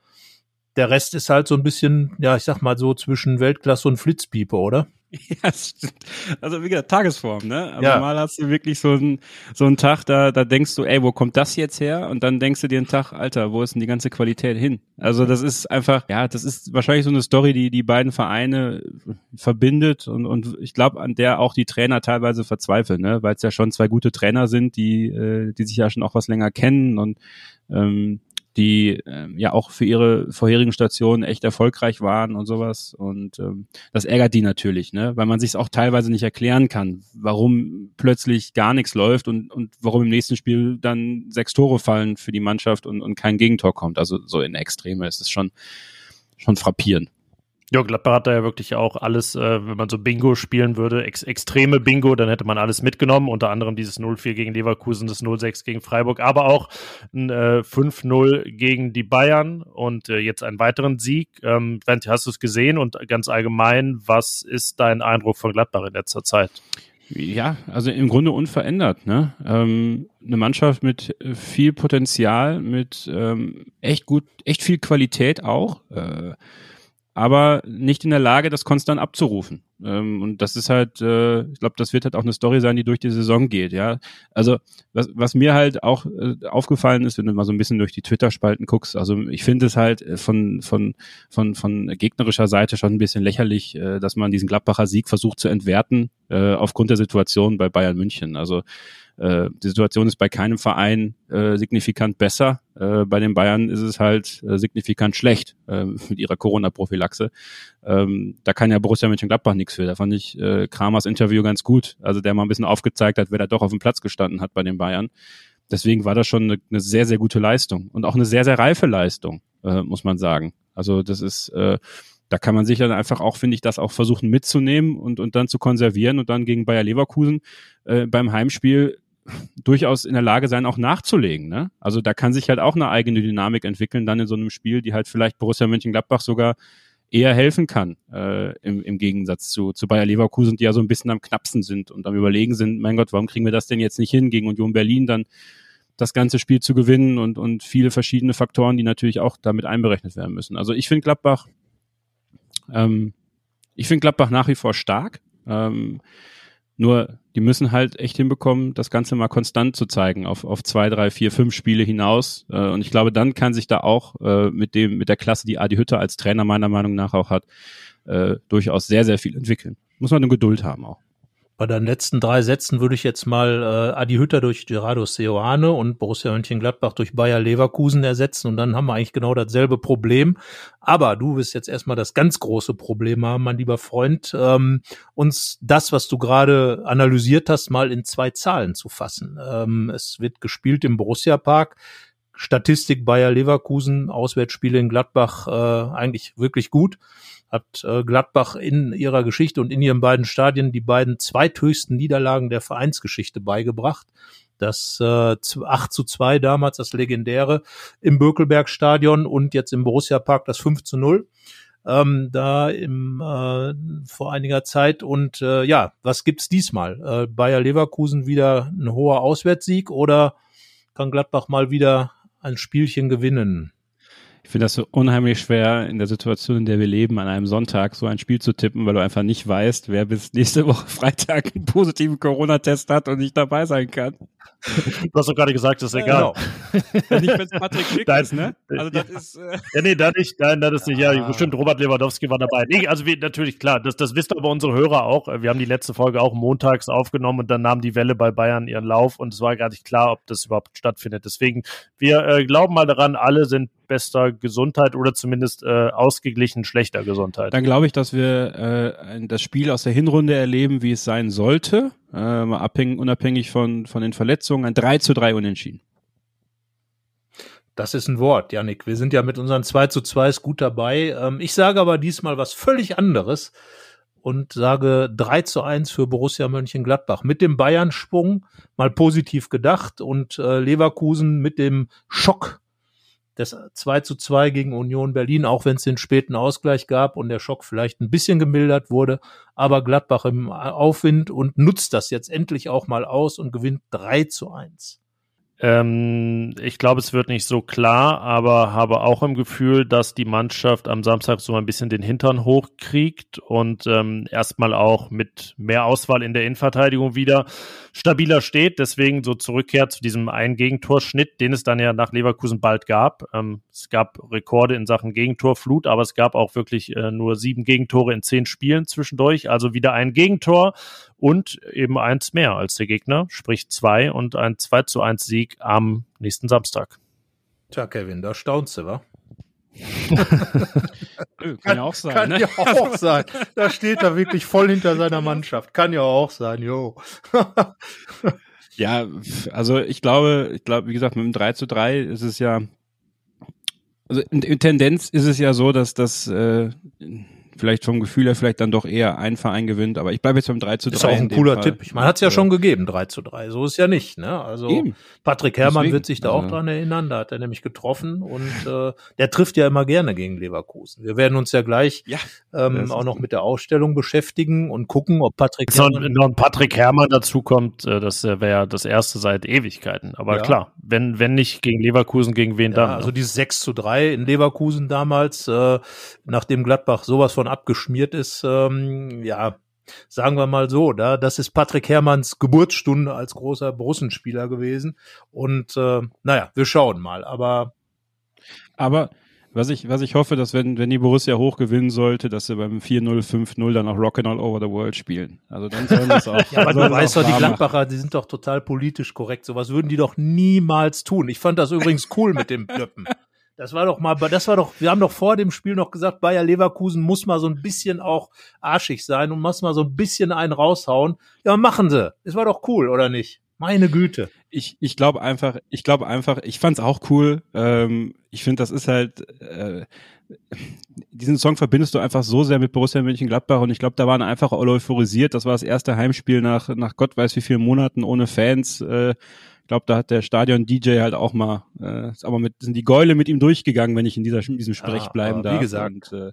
der Rest ist halt so ein bisschen, ja, ich sag mal so zwischen Weltklasse und Flitzpiepe, oder? Ja. Also wie gesagt, Tagesform, ne? Aber ja. mal hast du wirklich so einen so einen Tag, da, da denkst du, ey, wo kommt das jetzt her? Und dann denkst du dir einen Tag, Alter, wo ist denn die ganze Qualität hin? Also das ist einfach, ja, das ist wahrscheinlich so eine Story, die die beiden Vereine verbindet und, und ich glaube, an der auch die Trainer teilweise verzweifeln, ne? Weil es ja schon zwei gute Trainer sind, die, äh, die sich ja schon auch was länger kennen und ähm, die ähm, ja auch für ihre vorherigen Stationen echt erfolgreich waren und sowas. Und ähm, das ärgert die natürlich, ne? weil man sich es auch teilweise nicht erklären kann, warum plötzlich gar nichts läuft und, und warum im nächsten Spiel dann sechs Tore fallen für die Mannschaft und, und kein Gegentor kommt. Also so in Extreme ist es schon, schon frappierend. Ja, Gladbach hat da ja wirklich auch alles, äh, wenn man so Bingo spielen würde, ex extreme Bingo, dann hätte man alles mitgenommen, unter anderem dieses 0-4 gegen Leverkusen, das 0-6 gegen Freiburg, aber auch ein äh, 5-0 gegen die Bayern und äh, jetzt einen weiteren Sieg. Ähm, hast du es gesehen und ganz allgemein, was ist dein Eindruck von Gladbach in letzter Zeit? Ja, also im Grunde unverändert. Ne? Ähm, eine Mannschaft mit äh, viel Potenzial, mit ähm, echt gut, echt viel Qualität auch. Äh, aber nicht in der Lage, das konstant abzurufen. Ähm, und das ist halt, äh, ich glaube, das wird halt auch eine Story sein, die durch die Saison geht, ja. Also was, was mir halt auch äh, aufgefallen ist, wenn du mal so ein bisschen durch die Twitter-Spalten guckst, also ich finde es halt von, von, von, von gegnerischer Seite schon ein bisschen lächerlich, äh, dass man diesen Gladbacher Sieg versucht zu entwerten, äh, aufgrund der Situation bei Bayern München. Also äh, die Situation ist bei keinem Verein äh, signifikant besser. Äh, bei den Bayern ist es halt äh, signifikant schlecht äh, mit ihrer Corona-Prophylaxe. Ähm, da kann ja Borussia Mönchengladbach nichts für. Da fand ich äh, Kramers Interview ganz gut. Also der mal ein bisschen aufgezeigt hat, wer da doch auf dem Platz gestanden hat bei den Bayern. Deswegen war das schon eine, eine sehr, sehr gute Leistung und auch eine sehr, sehr reife Leistung, äh, muss man sagen. Also das ist, äh, da kann man sich dann einfach auch, finde ich, das auch versuchen mitzunehmen und, und dann zu konservieren und dann gegen Bayer Leverkusen äh, beim Heimspiel durchaus in der Lage sein, auch nachzulegen. Ne? Also da kann sich halt auch eine eigene Dynamik entwickeln, dann in so einem Spiel, die halt vielleicht Borussia Mönchengladbach sogar eher helfen kann, äh, im, im Gegensatz zu, zu Bayer Leverkusen, die ja so ein bisschen am knappsten sind und am überlegen sind, mein Gott, warum kriegen wir das denn jetzt nicht hin, gegen Union Berlin dann das ganze Spiel zu gewinnen und, und viele verschiedene Faktoren, die natürlich auch damit einberechnet werden müssen. Also ich finde Gladbach, ähm, ich finde Gladbach nach wie vor stark. Ähm, nur, die müssen halt echt hinbekommen, das Ganze mal konstant zu zeigen, auf, auf zwei, drei, vier, fünf Spiele hinaus. Äh, und ich glaube, dann kann sich da auch äh, mit dem, mit der Klasse, die Adi Hütter als Trainer meiner Meinung nach auch hat, äh, durchaus sehr, sehr viel entwickeln. Muss man eine Geduld haben auch. Bei den letzten drei Sätzen würde ich jetzt mal äh, Adi Hütter durch Gerardo Seoane und Borussia Mönchengladbach durch Bayer Leverkusen ersetzen und dann haben wir eigentlich genau dasselbe Problem. Aber du wirst jetzt erstmal das ganz große Problem haben, mein lieber Freund, ähm, uns das, was du gerade analysiert hast, mal in zwei Zahlen zu fassen. Ähm, es wird gespielt im Borussia Park. Statistik Bayer Leverkusen, Auswärtsspiele in Gladbach äh, eigentlich wirklich gut hat äh, Gladbach in ihrer Geschichte und in ihren beiden Stadien die beiden zweithöchsten Niederlagen der Vereinsgeschichte beigebracht. Das äh, 8 zu 2 damals, das legendäre im Bökelberg-Stadion und jetzt im Borussia-Park das 5 zu 0. Ähm, da im, äh, vor einiger Zeit. Und äh, ja, was gibt's diesmal? Äh, Bayer Leverkusen wieder ein hoher Auswärtssieg oder kann Gladbach mal wieder ein Spielchen gewinnen? Ich finde das so unheimlich schwer in der Situation, in der wir leben, an einem Sonntag so ein Spiel zu tippen, weil du einfach nicht weißt, wer bis nächste Woche Freitag einen positiven Corona-Test hat und nicht dabei sein kann. Du hast doch gerade gesagt, das ist egal. Genau. Wenn nicht, wenn es Patrick Schick ist, ne? Also das ja. ist. Äh ja, nee, da nicht, nein, das ist nicht, ja, ah. bestimmt Robert Lewandowski war dabei. Nee, also wir, natürlich, klar, das, das wisst aber unsere Hörer auch. Wir haben die letzte Folge auch montags aufgenommen und dann nahm die Welle bei Bayern ihren Lauf und es war gar nicht klar, ob das überhaupt stattfindet. Deswegen, wir äh, glauben mal daran, alle sind bester Gesundheit oder zumindest äh, ausgeglichen schlechter Gesundheit. Dann glaube ich, dass wir äh, das Spiel aus der Hinrunde erleben, wie es sein sollte, äh, abhängig, unabhängig von, von den Verletzungen. Ein 3 zu 3 Unentschieden. Das ist ein Wort, Janik. Wir sind ja mit unseren 2 zu 2 gut dabei. Ähm, ich sage aber diesmal was völlig anderes und sage 3 zu 1 für Borussia Mönchengladbach. Mit dem Bayern-Sprung mal positiv gedacht und äh, Leverkusen mit dem Schock das 2 zu 2 gegen Union Berlin, auch wenn es den späten Ausgleich gab und der Schock vielleicht ein bisschen gemildert wurde, aber Gladbach im Aufwind und nutzt das jetzt endlich auch mal aus und gewinnt 3 zu 1. Ähm, ich glaube, es wird nicht so klar, aber habe auch im Gefühl, dass die Mannschaft am Samstag so ein bisschen den Hintern hochkriegt und ähm, erstmal auch mit mehr Auswahl in der Innenverteidigung wieder stabiler steht. Deswegen so zurückkehrt zu diesem einen Gegentorschnitt, den es dann ja nach Leverkusen bald gab. Ähm, es gab Rekorde in Sachen Gegentorflut, aber es gab auch wirklich äh, nur sieben Gegentore in zehn Spielen zwischendurch. Also wieder ein Gegentor und eben eins mehr als der Gegner, sprich zwei und ein 2 zu 1 Sieg am nächsten Samstag. Tja, Kevin, da staunst du, wa? kann, ja auch sein. Kann ne? ja auch sein. Da steht er wirklich voll hinter seiner Mannschaft. Kann ja auch sein, jo. ja, also ich glaube, ich glaube, wie gesagt, mit dem 3 zu 3 ist es ja, also in, in Tendenz ist es ja so, dass das, äh, vielleicht vom Gefühl her vielleicht dann doch eher ein Verein gewinnt, aber ich bleibe jetzt beim 3 zu 3. Ist auch ein cooler Fall. Tipp. Ich meine, hat es ja schon gegeben, 3 zu 3. So ist ja nicht, ne? Also Eben. Patrick Herrmann Deswegen. wird sich da auch also dran erinnern, da hat er nämlich getroffen und äh, der trifft ja immer gerne gegen Leverkusen. Wir werden uns ja gleich ja, ähm, auch noch mit der Ausstellung beschäftigen und gucken, ob Patrick Herrmann. Wenn noch ein Patrick Herrmann dazu kommt, äh, das wäre das erste seit Ewigkeiten. Aber ja. klar, wenn, wenn nicht gegen Leverkusen, gegen wen ja, dann? Also ne? dieses 6 zu 3 in Leverkusen damals, äh, nachdem Gladbach sowas von abgeschmiert ist, ähm, ja, sagen wir mal so, da, das ist Patrick Herrmanns Geburtsstunde als großer Borussenspieler gewesen. Und äh, naja, wir schauen mal. Aber aber was ich, was ich hoffe, dass wenn, wenn die Borussia hoch gewinnen sollte, dass sie beim 4-0, 5-0 dann auch Rockin' All Over the World spielen. Also dann sollen das auch. ja, aber du weißt doch, die Gladbacher, die sind doch total politisch korrekt. Sowas würden die doch niemals tun. Ich fand das übrigens cool mit dem Blöppen. Das war doch mal, das war doch, wir haben doch vor dem Spiel noch gesagt, Bayer Leverkusen muss mal so ein bisschen auch arschig sein und muss mal so ein bisschen einen raushauen. Ja, machen sie. Es war doch cool, oder nicht? Meine Güte. Ich, ich glaube einfach, ich glaube einfach, ich fand's auch cool. Ähm, ich finde, das ist halt, äh, diesen Song verbindest du einfach so sehr mit Borussia Mönchengladbach und ich glaube, da waren einfach alle euphorisiert. Das war das erste Heimspiel nach, nach Gott weiß wie vielen Monaten ohne Fans. Äh, glaube, da hat der Stadion-DJ halt auch mal, äh, aber mit, sind die Gäule mit ihm durchgegangen, wenn ich in dieser, in diesem Sprech ah, bleiben darf. Wie gesagt. Und, äh,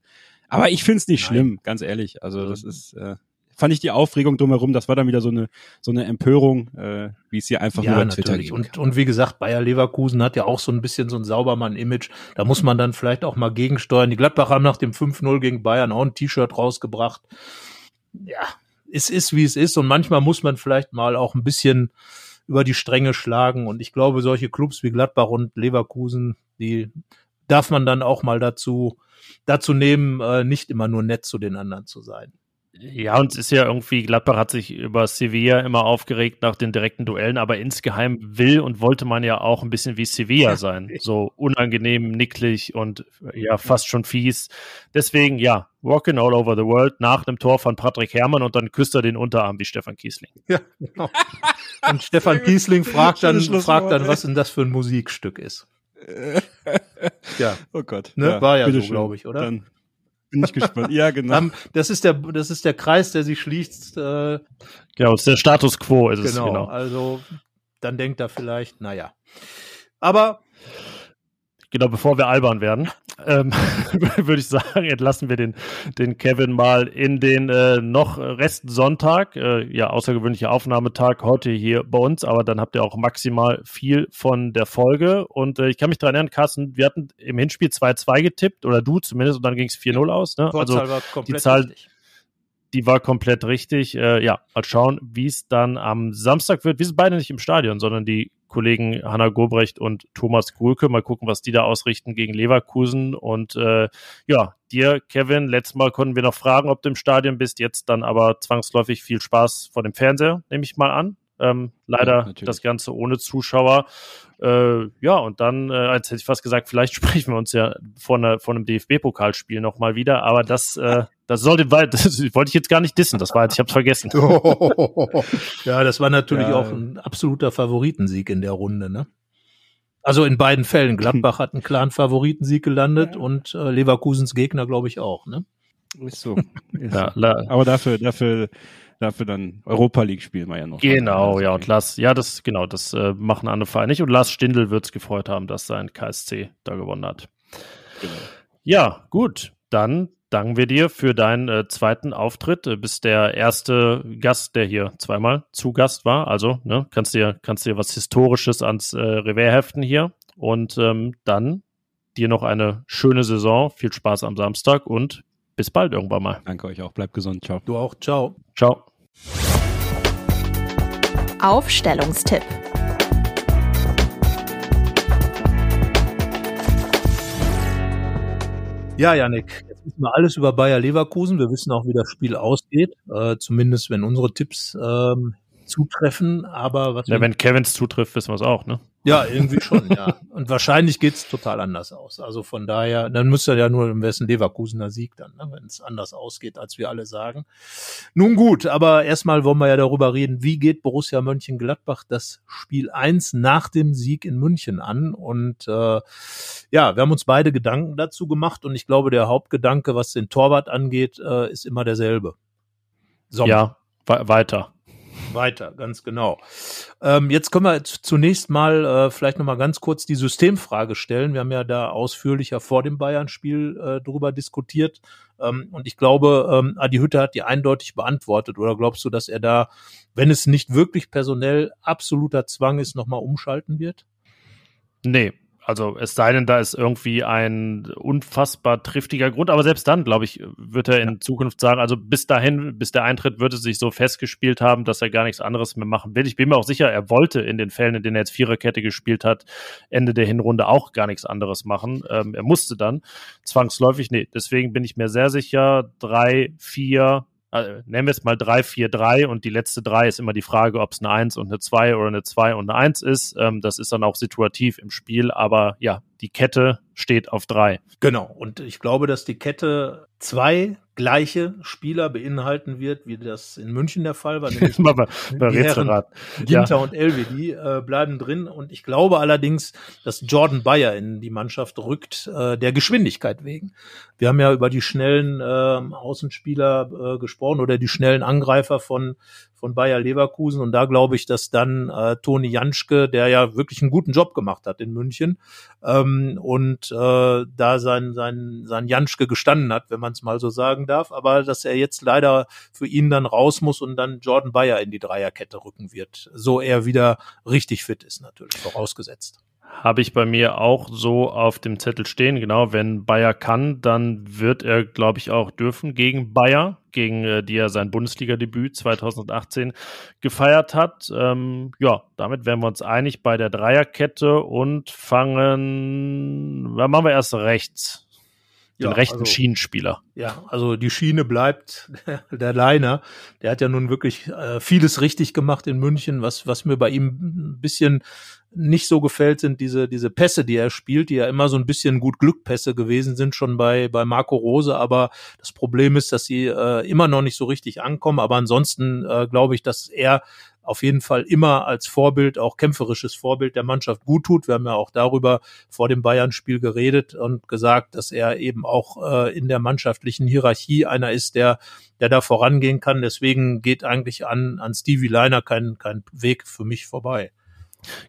aber ich find's nicht Nein. schlimm, ganz ehrlich. Also das ist, äh, fand ich die Aufregung drumherum, das war dann wieder so eine so eine Empörung, äh, wie es hier einfach ja, nur bei Twitter natürlich. Und, und wie gesagt, Bayer Leverkusen hat ja auch so ein bisschen so ein Saubermann-Image. Da muss man dann vielleicht auch mal gegensteuern. Die Gladbacher haben nach dem 5-0 gegen Bayern auch ein T-Shirt rausgebracht. Ja, es ist, wie es ist. Und manchmal muss man vielleicht mal auch ein bisschen über die Stränge schlagen. Und ich glaube, solche Clubs wie Gladbach und Leverkusen, die darf man dann auch mal dazu, dazu nehmen, äh, nicht immer nur nett zu den anderen zu sein. Ja, und es ist ja irgendwie, Gladbach hat sich über Sevilla immer aufgeregt nach den direkten Duellen, aber insgeheim will und wollte man ja auch ein bisschen wie Sevilla sein. So unangenehm, nicklig und ja, fast schon fies. Deswegen, ja, Walking All Over the World nach einem Tor von Patrick Herrmann und dann küsst er den Unterarm wie Stefan Kiesling. Ja, genau. Und Stefan Kiesling fragt dann, fragt dann, was denn das für ein Musikstück ist. ja. Oh Gott. Ne? Ja, War ja so, glaube ich, oder? Dann bin ich gespannt. Ja, genau. Das ist der, das ist der Kreis, der sich schließt. Äh, genau, das ist der Status quo, ist genau, es. Genau, also dann denkt er vielleicht, naja. Aber genau, bevor wir albern werden, ähm, würde ich sagen, entlassen wir den, den Kevin mal in den äh, noch Restsonntag. Äh, ja, außergewöhnlicher Aufnahmetag heute hier bei uns, aber dann habt ihr auch maximal viel von der Folge. Und äh, ich kann mich daran erinnern, Carsten, wir hatten im Hinspiel 2-2 getippt, oder du zumindest, und dann ging es 4-0 aus. Ne? Also die Zahl. Richtig die war komplett richtig. Äh, ja, mal schauen, wie es dann am Samstag wird. Wir sind beide nicht im Stadion, sondern die Kollegen Hanna Gobrecht und Thomas Grulke. Mal gucken, was die da ausrichten gegen Leverkusen. Und äh, ja, dir, Kevin, letztes Mal konnten wir noch fragen, ob du im Stadion bist. Jetzt dann aber zwangsläufig viel Spaß vor dem Fernseher, nehme ich mal an. Ähm, leider ja, das Ganze ohne Zuschauer. Äh, ja, und dann, äh, als hätte ich fast gesagt, vielleicht sprechen wir uns ja vor, einer, vor einem DFB-Pokalspiel nochmal wieder, aber das, äh, das sollte, das wollte ich jetzt gar nicht dissen, das war jetzt, ich hab's vergessen. ja, das war natürlich ja. auch ein absoluter Favoritensieg in der Runde, ne? Also in beiden Fällen. Gladbach hat einen klaren Favoritensieg gelandet ja. und äh, Leverkusens Gegner, glaube ich, auch, ne? Ist so. Ist ja, aber dafür, dafür dafür dann Europa League spielen wir ja noch. Genau, also ja, und Lars, ja, das, genau, das äh, machen andere Vereine nicht. Und Lars Stindl wird es gefreut haben, dass sein KSC da gewonnen hat. Genau. Ja, gut, dann danken wir dir für deinen äh, zweiten Auftritt. Du bist der erste Gast, der hier zweimal zu Gast war. Also, ne, kannst dir, kannst dir was Historisches ans äh, Revers heften hier. Und ähm, dann dir noch eine schöne Saison. Viel Spaß am Samstag und bis bald irgendwann mal. Danke euch auch. Bleibt gesund. Ciao. Du auch. Ciao. Ciao. Aufstellungstipp. Ja, Janik, wissen wir alles über Bayer Leverkusen. Wir wissen auch, wie das Spiel ausgeht. Äh, zumindest wenn unsere Tipps ähm, zutreffen, aber was. Ja, wenn Kevins zutrifft, wissen wir es auch, ne? Ja, irgendwie schon, ja. Und wahrscheinlich geht's total anders aus. Also von daher, dann müsste ja nur im Westen Leverkusener Sieg dann, ne, wenn es anders ausgeht, als wir alle sagen. Nun gut, aber erstmal wollen wir ja darüber reden, wie geht Borussia Mönchengladbach das Spiel eins nach dem Sieg in München an? Und äh, ja, wir haben uns beide Gedanken dazu gemacht und ich glaube, der Hauptgedanke, was den Torwart angeht, äh, ist immer derselbe. Sommer. Ja, weiter weiter, ganz genau. Ähm, jetzt können wir zunächst mal äh, vielleicht noch mal ganz kurz die Systemfrage stellen. Wir haben ja da ausführlicher vor dem Bayern-Spiel äh, drüber diskutiert. Ähm, und ich glaube, ähm, Adi Hütte hat die eindeutig beantwortet. Oder glaubst du, dass er da, wenn es nicht wirklich personell absoluter Zwang ist, noch mal umschalten wird? Nee, also es sei denn, da ist irgendwie ein unfassbar triftiger Grund, aber selbst dann, glaube ich, wird er in Zukunft sagen, also bis dahin, bis der Eintritt wird es sich so festgespielt haben, dass er gar nichts anderes mehr machen will. Ich bin mir auch sicher, er wollte in den Fällen, in denen er jetzt Viererkette gespielt hat, Ende der Hinrunde auch gar nichts anderes machen. Ähm, er musste dann zwangsläufig, nee, deswegen bin ich mir sehr sicher, drei, vier, also nennen wir es mal 3, 4, 3 und die letzte 3 ist immer die Frage, ob es eine 1 und eine 2 oder eine 2 und eine 1 ist. Ähm, das ist dann auch situativ im Spiel, aber ja, die Kette steht auf 3. Genau, und ich glaube, dass die Kette zwei gleiche Spieler beinhalten wird, wie das in München der Fall war. Nämlich bei, bei die Herren Ginter ja. und Elvedi äh, bleiben drin. Und ich glaube allerdings, dass Jordan Bayer in die Mannschaft rückt, äh, der Geschwindigkeit wegen. Wir haben ja über die schnellen äh, Außenspieler äh, gesprochen oder die schnellen Angreifer von von Bayer Leverkusen. Und da glaube ich, dass dann äh, Toni Janschke, der ja wirklich einen guten Job gemacht hat in München ähm, und äh, da sein, sein, sein Janschke gestanden hat, wenn man es mal so sagen darf, aber dass er jetzt leider für ihn dann raus muss und dann Jordan Bayer in die Dreierkette rücken wird, so er wieder richtig fit ist natürlich, vorausgesetzt. Habe ich bei mir auch so auf dem Zettel stehen. Genau, wenn Bayer kann, dann wird er, glaube ich, auch dürfen gegen Bayer, gegen äh, die er sein Bundesliga-Debüt 2018 gefeiert hat. Ähm, ja, damit wären wir uns einig bei der Dreierkette und fangen, machen wir erst rechts? Den ja, rechten also, Schienenspieler. Ja, also die Schiene bleibt der Leiner. Der hat ja nun wirklich äh, vieles richtig gemacht in München. Was, was mir bei ihm ein bisschen nicht so gefällt, sind diese, diese Pässe, die er spielt, die ja immer so ein bisschen gut Glückpässe gewesen sind, schon bei, bei Marco Rose. Aber das Problem ist, dass sie äh, immer noch nicht so richtig ankommen. Aber ansonsten äh, glaube ich, dass er auf jeden Fall immer als Vorbild, auch kämpferisches Vorbild der Mannschaft gut tut. Wir haben ja auch darüber vor dem Bayern-Spiel geredet und gesagt, dass er eben auch äh, in der mannschaftlichen Hierarchie einer ist, der, der da vorangehen kann. Deswegen geht eigentlich an, an Stevie Leiner kein, kein Weg für mich vorbei.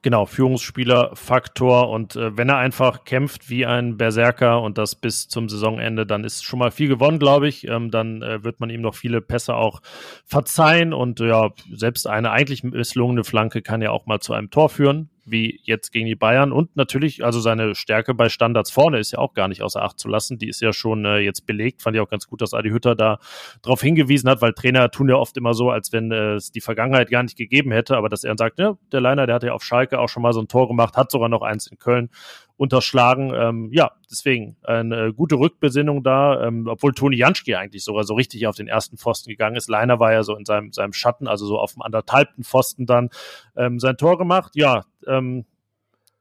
Genau, Führungsspieler-Faktor und äh, wenn er einfach kämpft wie ein Berserker und das bis zum Saisonende, dann ist schon mal viel gewonnen, glaube ich. Ähm, dann äh, wird man ihm noch viele Pässe auch verzeihen und ja, selbst eine eigentlich misslungene Flanke kann ja auch mal zu einem Tor führen wie jetzt gegen die Bayern. Und natürlich, also seine Stärke bei Standards vorne ist ja auch gar nicht außer Acht zu lassen. Die ist ja schon äh, jetzt belegt. Fand ich auch ganz gut, dass Adi Hütter da darauf hingewiesen hat, weil Trainer tun ja oft immer so, als wenn äh, es die Vergangenheit gar nicht gegeben hätte. Aber dass er dann sagt, ja, der Leiner, der hat ja auf Schalke auch schon mal so ein Tor gemacht, hat sogar noch eins in Köln unterschlagen. Ähm, ja, deswegen eine gute Rückbesinnung da, ähm, obwohl Toni Janschke eigentlich sogar so richtig auf den ersten Pfosten gegangen ist. Leiner war ja so in seinem, seinem Schatten, also so auf dem anderthalbten Pfosten dann ähm, sein Tor gemacht. Ja, ähm,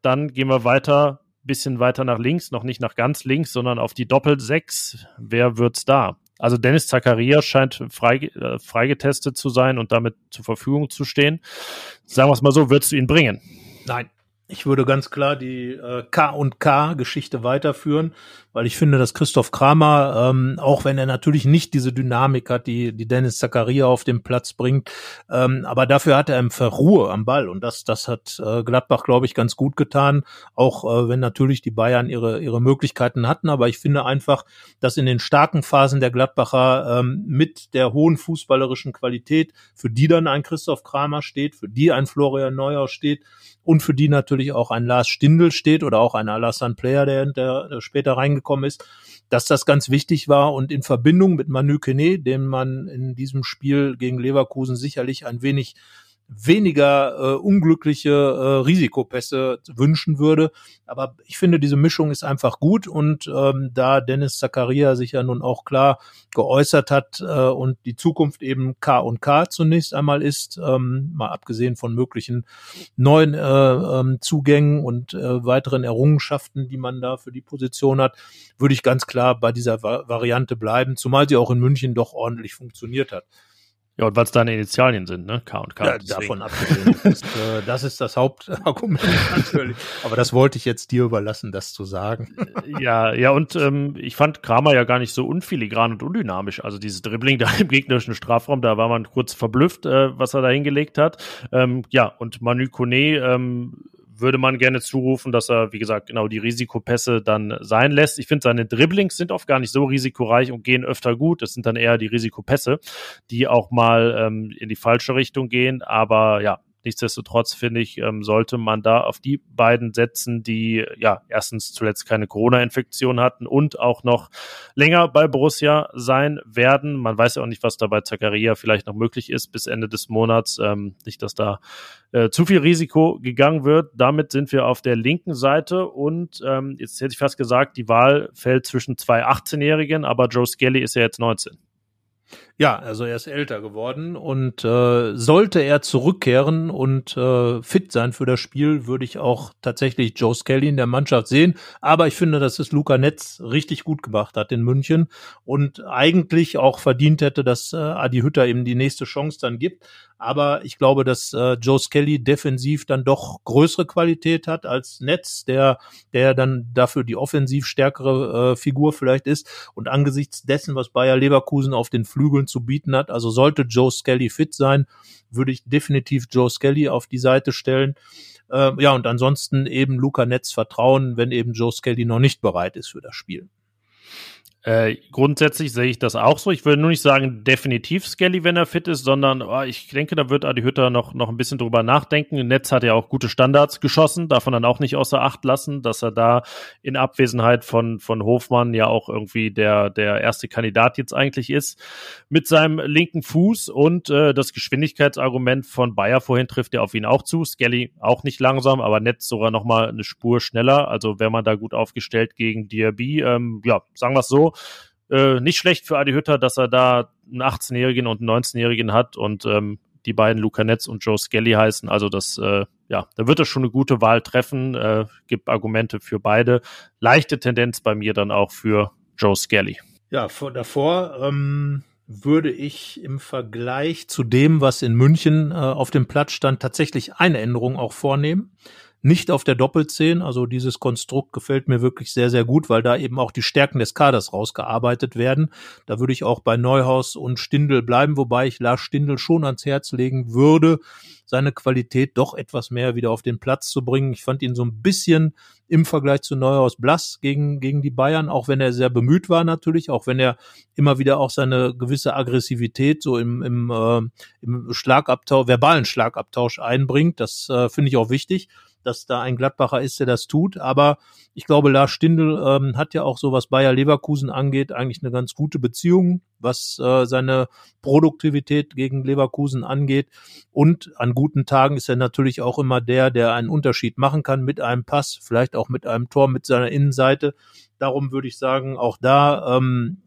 dann gehen wir weiter, bisschen weiter nach links, noch nicht nach ganz links, sondern auf die Doppel-6. Wer wird's da? Also Dennis Zakaria scheint frei, äh, freigetestet zu sein und damit zur Verfügung zu stehen. Sagen wir es mal so, würdest du ihn bringen? Nein. Ich würde ganz klar die äh, K und K Geschichte weiterführen, weil ich finde, dass Christoph Kramer, ähm, auch wenn er natürlich nicht diese Dynamik hat, die, die Dennis Zakaria auf den Platz bringt, ähm, aber dafür hat er einfach Ruhe am Ball und das, das hat äh, Gladbach, glaube ich, ganz gut getan, auch äh, wenn natürlich die Bayern ihre, ihre Möglichkeiten hatten, aber ich finde einfach, dass in den starken Phasen der Gladbacher ähm, mit der hohen fußballerischen Qualität, für die dann ein Christoph Kramer steht, für die ein Florian Neuer steht und für die natürlich auch ein Lars Stindl steht oder auch ein Alassane Player, der, der, später reingekommen gekommen ist, dass das ganz wichtig war und in Verbindung mit Manu Kene, den man in diesem Spiel gegen Leverkusen sicherlich ein wenig weniger äh, unglückliche äh, Risikopässe wünschen würde. Aber ich finde, diese Mischung ist einfach gut und ähm, da Dennis Zakaria sich ja nun auch klar geäußert hat äh, und die Zukunft eben K und K zunächst einmal ist, ähm, mal abgesehen von möglichen neuen äh, ähm, Zugängen und äh, weiteren Errungenschaften, die man da für die Position hat, würde ich ganz klar bei dieser Va Variante bleiben, zumal sie auch in München doch ordentlich funktioniert hat. Ja, und weil es deine Initialien sind, ne? K und K. Ja, davon abgesehen. Das ist, äh, das ist das Hauptargument natürlich. Aber das wollte ich jetzt dir überlassen, das zu sagen. Ja, ja, und ähm, ich fand Kramer ja gar nicht so unfiligran und undynamisch. Also dieses Dribbling da im gegnerischen Strafraum, da war man kurz verblüfft, äh, was er da hingelegt hat. Ähm, ja, und Manu Kone ähm, würde man gerne zurufen, dass er, wie gesagt, genau die Risikopässe dann sein lässt. Ich finde, seine Dribblings sind oft gar nicht so risikoreich und gehen öfter gut. Das sind dann eher die Risikopässe, die auch mal ähm, in die falsche Richtung gehen. Aber ja, Nichtsdestotrotz finde ich, ähm, sollte man da auf die beiden setzen, die ja erstens zuletzt keine Corona-Infektion hatten und auch noch länger bei Borussia sein werden. Man weiß ja auch nicht, was da bei Zakaria vielleicht noch möglich ist bis Ende des Monats. Ähm, nicht, dass da äh, zu viel Risiko gegangen wird. Damit sind wir auf der linken Seite und ähm, jetzt hätte ich fast gesagt, die Wahl fällt zwischen zwei 18-Jährigen, aber Joe Skelly ist ja jetzt 19. Ja, also er ist älter geworden und äh, sollte er zurückkehren und äh, fit sein für das Spiel, würde ich auch tatsächlich Joe Skelly in der Mannschaft sehen. Aber ich finde, dass es Luca Netz richtig gut gemacht hat in München und eigentlich auch verdient hätte, dass äh, Adi Hütter ihm die nächste Chance dann gibt. Aber ich glaube, dass äh, Joe Skelly defensiv dann doch größere Qualität hat als Netz, der, der dann dafür die offensiv stärkere äh, Figur vielleicht ist. Und angesichts dessen, was Bayer Leverkusen auf den Flügeln zu bieten hat, also sollte Joe Skelly fit sein, würde ich definitiv Joe Skelly auf die Seite stellen. Äh, ja, und ansonsten eben Luca Netz vertrauen, wenn eben Joe Skelly noch nicht bereit ist für das Spiel. Äh, grundsätzlich sehe ich das auch so. Ich würde nur nicht sagen, definitiv Skelly, wenn er fit ist, sondern oh, ich denke, da wird Adi Hütter noch, noch ein bisschen drüber nachdenken. Netz hat ja auch gute Standards geschossen, davon dann auch nicht außer Acht lassen, dass er da in Abwesenheit von, von Hofmann ja auch irgendwie der, der erste Kandidat jetzt eigentlich ist. Mit seinem linken Fuß und äh, das Geschwindigkeitsargument von Bayer vorhin trifft ja auf ihn auch zu. Skelly auch nicht langsam, aber Netz sogar nochmal eine Spur schneller. Also wäre man da gut aufgestellt gegen Diaby. Ähm, ja, sagen wir es so äh, nicht schlecht für Adi Hütter, dass er da einen 18-Jährigen und einen 19-Jährigen hat und ähm, die beiden Luca Netz und Joe Skelly heißen. Also das, äh, ja, da wird er schon eine gute Wahl treffen. Äh, gibt Argumente für beide. Leichte Tendenz bei mir dann auch für Joe Skelly. Ja, vor, davor ähm, würde ich im Vergleich zu dem, was in München äh, auf dem Platz stand, tatsächlich eine Änderung auch vornehmen nicht auf der Doppelzehn. Also dieses Konstrukt gefällt mir wirklich sehr, sehr gut, weil da eben auch die Stärken des Kaders rausgearbeitet werden. Da würde ich auch bei Neuhaus und Stindel bleiben, wobei ich Lars Stindel schon ans Herz legen würde, seine Qualität doch etwas mehr wieder auf den Platz zu bringen. Ich fand ihn so ein bisschen im Vergleich zu Neuhaus blass gegen, gegen die Bayern, auch wenn er sehr bemüht war natürlich, auch wenn er immer wieder auch seine gewisse Aggressivität so im, im, äh, im Schlagabtausch, verbalen Schlagabtausch einbringt. Das äh, finde ich auch wichtig dass da ein Gladbacher ist, der das tut. Aber ich glaube, Lars Stindl ähm, hat ja auch so, was Bayer Leverkusen angeht, eigentlich eine ganz gute Beziehung, was äh, seine Produktivität gegen Leverkusen angeht. Und an guten Tagen ist er natürlich auch immer der, der einen Unterschied machen kann mit einem Pass, vielleicht auch mit einem Tor mit seiner Innenseite. Darum würde ich sagen, auch da ähm,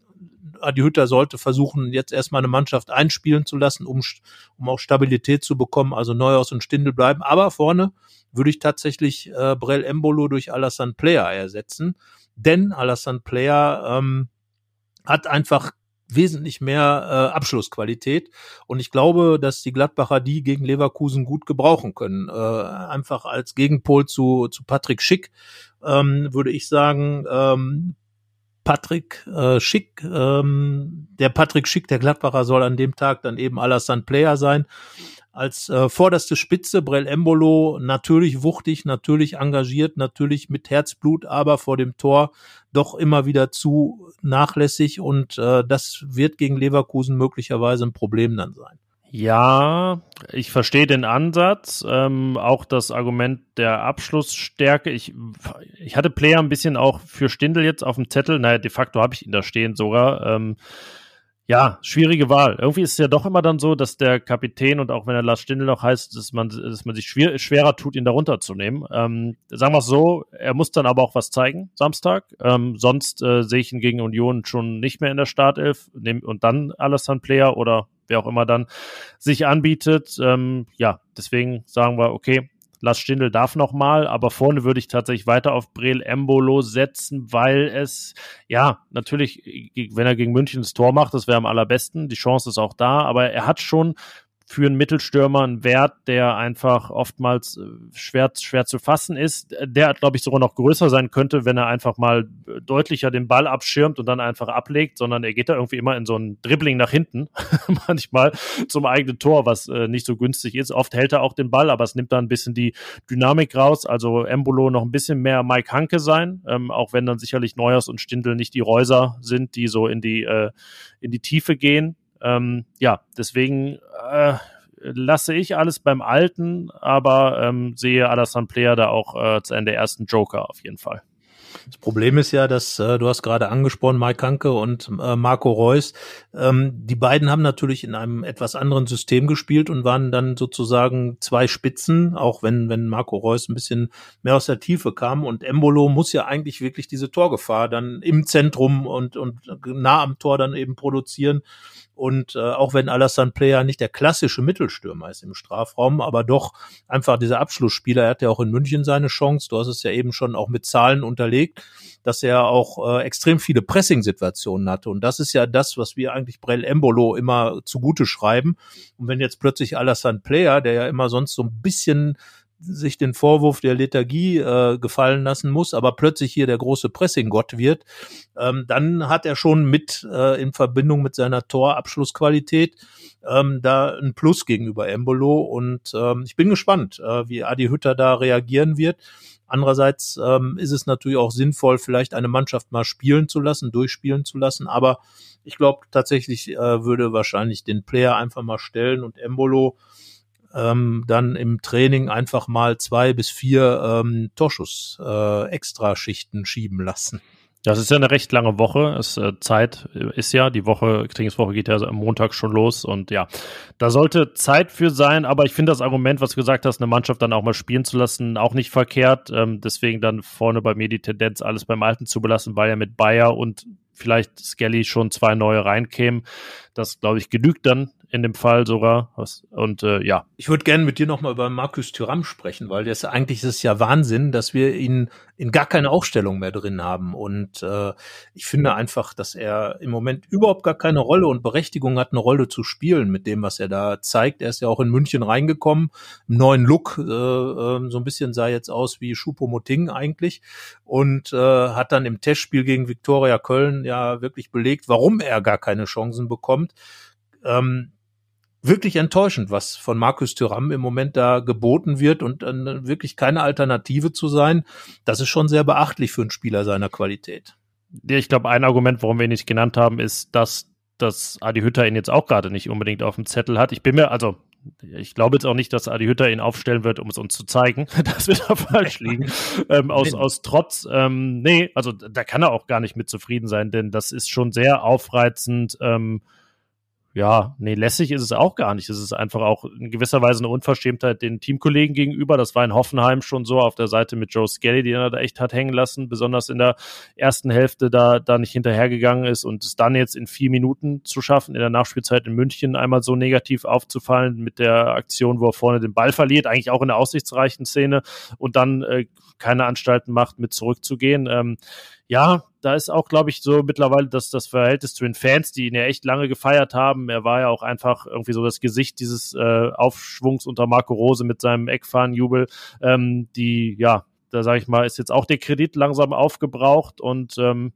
Adi Hütter sollte versuchen, jetzt erstmal eine Mannschaft einspielen zu lassen, um, um auch Stabilität zu bekommen. Also Neuhaus und Stindel bleiben. Aber vorne würde ich tatsächlich äh, Brell Embolo durch Alassane Player ersetzen. Denn Alassane Player ähm, hat einfach wesentlich mehr äh, Abschlussqualität. Und ich glaube, dass die Gladbacher die gegen Leverkusen gut gebrauchen können. Äh, einfach als Gegenpol zu, zu Patrick Schick ähm, würde ich sagen, ähm, Patrick äh, Schick, ähm, der Patrick Schick, der Gladbacher, soll an dem Tag dann eben Alassane Player sein. Als äh, vorderste Spitze Brell Embolo natürlich wuchtig, natürlich engagiert, natürlich mit Herzblut, aber vor dem Tor doch immer wieder zu nachlässig und äh, das wird gegen Leverkusen möglicherweise ein Problem dann sein. Ja, ich verstehe den Ansatz, ähm, auch das Argument der Abschlussstärke. Ich, ich hatte Player ein bisschen auch für Stindel jetzt auf dem Zettel. Naja, de facto habe ich ihn da stehen sogar. Ähm, Ja, schwierige Wahl. Irgendwie ist es ja doch immer dann so, dass der Kapitän und auch wenn er Lars Stindl noch heißt, dass man, dass man sich schwer, schwerer tut, ihn darunter zu nehmen. Ähm, sagen wir es so, er muss dann aber auch was zeigen, Samstag. Ähm, sonst äh, sehe ich ihn gegen Union schon nicht mehr in der Startelf nehm, und dann Alassane Player oder wer auch immer dann sich anbietet. Ähm, ja, deswegen sagen wir, okay, Lars Stindl darf noch mal, aber vorne würde ich tatsächlich weiter auf Brel Embolo setzen, weil es, ja, natürlich, wenn er gegen München das Tor macht, das wäre am allerbesten. Die Chance ist auch da, aber er hat schon für einen Mittelstürmer ein Wert, der einfach oftmals äh, schwer, schwer zu fassen ist, der, glaube ich, sogar noch größer sein könnte, wenn er einfach mal deutlicher den Ball abschirmt und dann einfach ablegt, sondern er geht da irgendwie immer in so ein Dribbling nach hinten, manchmal zum eigenen Tor, was äh, nicht so günstig ist. Oft hält er auch den Ball, aber es nimmt da ein bisschen die Dynamik raus. Also Embolo noch ein bisschen mehr Mike Hanke sein, ähm, auch wenn dann sicherlich Neuers und Stindl nicht die Reuser sind, die so in die, äh, in die Tiefe gehen. Ähm, ja, deswegen äh, lasse ich alles beim Alten, aber ähm, sehe Alassane Player da auch äh, zu Ende ersten Joker auf jeden Fall. Das Problem ist ja, dass äh, du hast gerade angesprochen, Mike Hanke und äh, Marco Reus. Ähm, die beiden haben natürlich in einem etwas anderen System gespielt und waren dann sozusagen zwei Spitzen, auch wenn wenn Marco Reus ein bisschen mehr aus der Tiefe kam. Und Embolo muss ja eigentlich wirklich diese Torgefahr dann im Zentrum und und nah am Tor dann eben produzieren. Und äh, auch wenn Alassane Player nicht der klassische Mittelstürmer ist im Strafraum, aber doch einfach dieser Abschlussspieler, er hat ja auch in München seine Chance. Du hast es ja eben schon auch mit Zahlen unterlegt, dass er auch äh, extrem viele Pressing-Situationen hatte. Und das ist ja das, was wir eigentlich Brell Embolo immer zugute schreiben. Und wenn jetzt plötzlich Alassane Player, der ja immer sonst so ein bisschen sich den Vorwurf der Lethargie äh, gefallen lassen muss, aber plötzlich hier der große Pressing-Gott wird, ähm, dann hat er schon mit äh, in Verbindung mit seiner Torabschlussqualität ähm, da ein Plus gegenüber Embolo und ähm, ich bin gespannt, äh, wie Adi Hütter da reagieren wird. Andererseits ähm, ist es natürlich auch sinnvoll, vielleicht eine Mannschaft mal spielen zu lassen, durchspielen zu lassen, aber ich glaube tatsächlich äh, würde wahrscheinlich den Player einfach mal stellen und Embolo ähm, dann im Training einfach mal zwei bis vier ähm, Torschuss äh, Extraschichten schieben lassen. Das ist ja eine recht lange Woche. Es, äh, Zeit ist ja, die Woche, Trainingswoche geht ja am Montag schon los und ja, da sollte Zeit für sein, aber ich finde das Argument, was du gesagt hast, eine Mannschaft dann auch mal spielen zu lassen, auch nicht verkehrt. Ähm, deswegen dann vorne bei mir die Tendenz, alles beim Alten zu belassen, weil ja mit Bayer und vielleicht Skelly schon zwei neue reinkämen. Das, glaube ich, genügt dann in dem Fall sogar. Und äh, ja. Ich würde gerne mit dir nochmal über Markus Thüram sprechen, weil das eigentlich ist es ja Wahnsinn, dass wir ihn in gar keine Aufstellung mehr drin haben. Und äh, ich finde einfach, dass er im Moment überhaupt gar keine Rolle und Berechtigung hat, eine Rolle zu spielen mit dem, was er da zeigt. Er ist ja auch in München reingekommen, im neuen Look, äh, äh, so ein bisschen sah jetzt aus wie Schupo-Moting eigentlich und äh, hat dann im Testspiel gegen Viktoria Köln ja wirklich belegt, warum er gar keine Chancen bekommt. Ähm, wirklich enttäuschend, was von Markus Thüram im Moment da geboten wird und äh, wirklich keine Alternative zu sein. Das ist schon sehr beachtlich für einen Spieler seiner Qualität. Ja, ich glaube, ein Argument, warum wir ihn nicht genannt haben, ist, dass dass Adi Hütter ihn jetzt auch gerade nicht unbedingt auf dem Zettel hat. Ich bin mir, also ich glaube jetzt auch nicht, dass Adi Hütter ihn aufstellen wird, um es uns zu zeigen, dass wir da falsch liegen. ähm, aus, aus Trotz, ähm, nee, also da kann er auch gar nicht mit zufrieden sein, denn das ist schon sehr aufreizend, ähm, ja, nee, lässig ist es auch gar nicht. Es ist einfach auch in gewisser Weise eine Unverschämtheit den Teamkollegen gegenüber. Das war in Hoffenheim schon so auf der Seite mit Joe Skelly, den er da echt hat hängen lassen, besonders in der ersten Hälfte da, da nicht hinterhergegangen ist und es dann jetzt in vier Minuten zu schaffen, in der Nachspielzeit in München einmal so negativ aufzufallen mit der Aktion, wo er vorne den Ball verliert, eigentlich auch in der aussichtsreichen Szene und dann äh, keine Anstalten macht, mit zurückzugehen. Ähm, ja, da ist auch, glaube ich, so mittlerweile das, das Verhältnis zu den Fans, die ihn ja echt lange gefeiert haben. Er war ja auch einfach irgendwie so das Gesicht dieses äh, Aufschwungs unter Marco Rose mit seinem Eckfahnenjubel. Ähm, die, ja, da sage ich mal, ist jetzt auch der Kredit langsam aufgebraucht und ähm,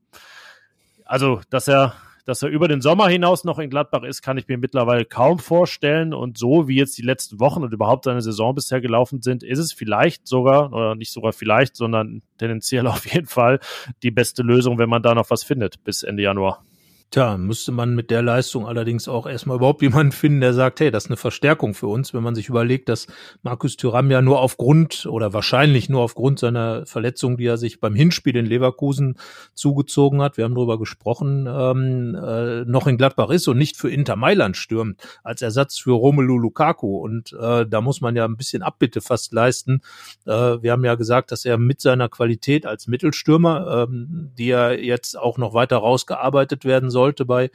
also, dass er dass er über den Sommer hinaus noch in Gladbach ist, kann ich mir mittlerweile kaum vorstellen. Und so wie jetzt die letzten Wochen und überhaupt seine Saison bisher gelaufen sind, ist es vielleicht sogar, oder nicht sogar vielleicht, sondern tendenziell auf jeden Fall die beste Lösung, wenn man da noch was findet bis Ende Januar. Tja, müsste man mit der Leistung allerdings auch erstmal überhaupt jemanden finden, der sagt, hey, das ist eine Verstärkung für uns, wenn man sich überlegt, dass Markus Thüram ja nur aufgrund oder wahrscheinlich nur aufgrund seiner Verletzung, die er sich beim Hinspiel in Leverkusen zugezogen hat, wir haben darüber gesprochen, ähm, äh, noch in Gladbach ist und nicht für Inter Mailand stürmt, als Ersatz für Romelu Lukaku. Und äh, da muss man ja ein bisschen Abbitte fast leisten. Äh, wir haben ja gesagt, dass er mit seiner Qualität als Mittelstürmer, ähm, die ja jetzt auch noch weiter rausgearbeitet werden sollte bei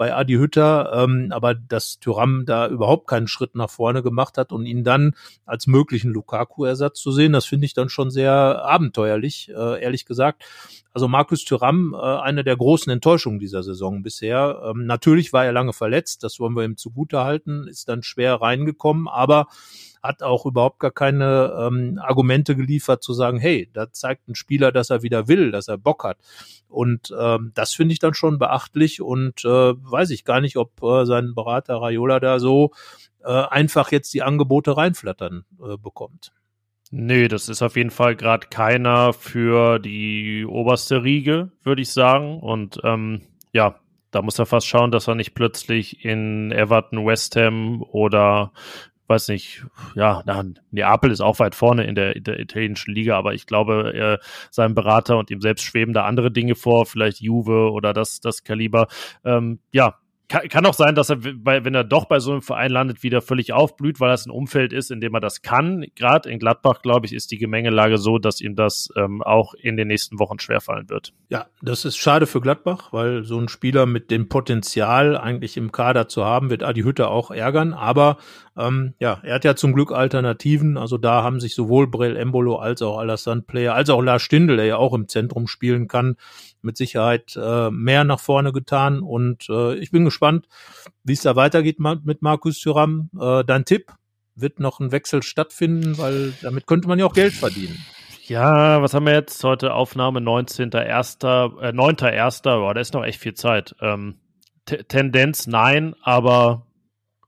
bei Adi Hütter, ähm, aber dass Tyram da überhaupt keinen Schritt nach vorne gemacht hat und ihn dann als möglichen Lukaku-Ersatz zu sehen, das finde ich dann schon sehr abenteuerlich, äh, ehrlich gesagt. Also Markus Thuram, äh, eine der großen Enttäuschungen dieser Saison bisher. Ähm, natürlich war er lange verletzt, das wollen wir ihm zugute halten, ist dann schwer reingekommen, aber hat auch überhaupt gar keine ähm, Argumente geliefert zu sagen, hey, da zeigt ein Spieler, dass er wieder will, dass er Bock hat. Und ähm, das finde ich dann schon beachtlich und äh, weiß ich gar nicht, ob äh, sein Berater Raiola da so äh, einfach jetzt die Angebote reinflattern äh, bekommt. Nee, das ist auf jeden Fall gerade keiner für die oberste Riege, würde ich sagen. Und ähm, ja, da muss er fast schauen, dass er nicht plötzlich in Everton, West Ham oder weiß nicht, ja, na, Neapel ist auch weit vorne in der, in der italienischen Liga, aber ich glaube, er, seinem Berater und ihm selbst schweben da andere Dinge vor, vielleicht Juve oder das, das Kaliber. Ähm, ja, kann, kann auch sein, dass er, bei, wenn er doch bei so einem Verein landet, wieder völlig aufblüht, weil das ein Umfeld ist, in dem er das kann. Gerade in Gladbach, glaube ich, ist die Gemengelage so, dass ihm das ähm, auch in den nächsten Wochen schwerfallen wird. Ja, das ist schade für Gladbach, weil so ein Spieler mit dem Potenzial eigentlich im Kader zu haben, wird Adi Hütte auch ärgern. Aber ähm, ja, er hat ja zum Glück Alternativen. Also da haben sich sowohl Brel Embolo als auch Alassane Player, als auch Lars Stindl, der ja auch im Zentrum spielen kann, mit Sicherheit äh, mehr nach vorne getan. Und äh, ich bin gespannt, wie es da weitergeht mit Markus Thuram. Äh, dein Tipp? Wird noch ein Wechsel stattfinden, weil damit könnte man ja auch Geld verdienen. Ja, was haben wir jetzt? Heute Aufnahme 19.1., äh, 9.1. Boah, da ist noch echt viel Zeit. Ähm, Tendenz nein, aber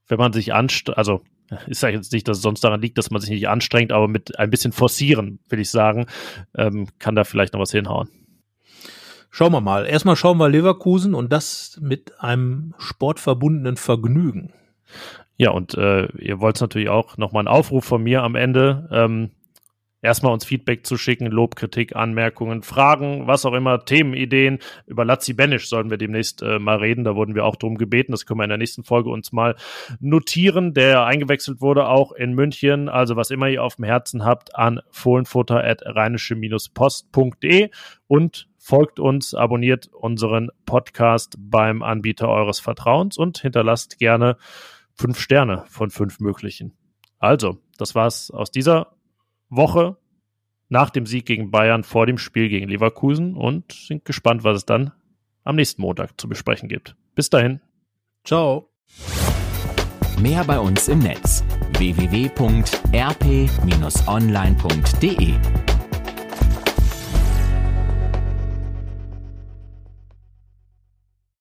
wenn man sich anstrengt, also ist ja jetzt nicht, dass es sonst daran liegt, dass man sich nicht anstrengt, aber mit ein bisschen forcieren, will ich sagen, ähm, kann da vielleicht noch was hinhauen. Schauen wir mal. Erstmal schauen wir Leverkusen und das mit einem sportverbundenen Vergnügen. Ja, und äh, ihr wollt natürlich auch nochmal einen Aufruf von mir am Ende. Ähm, erstmal uns Feedback zu schicken, Lob, Kritik, Anmerkungen, Fragen, was auch immer, Themenideen. Über Lazzi Benisch sollen wir demnächst äh, mal reden. Da wurden wir auch drum gebeten. Das können wir in der nächsten Folge uns mal notieren, der eingewechselt wurde auch in München. Also was immer ihr auf dem Herzen habt, an fohlenfutter at rheinische-post.de und folgt uns, abonniert unseren Podcast beim Anbieter eures Vertrauens und hinterlasst gerne fünf Sterne von fünf möglichen. Also, das war's aus dieser Woche nach dem Sieg gegen Bayern vor dem Spiel gegen Leverkusen und sind gespannt, was es dann am nächsten Montag zu besprechen gibt. Bis dahin. Ciao. Mehr bei uns im Netz www.rp-online.de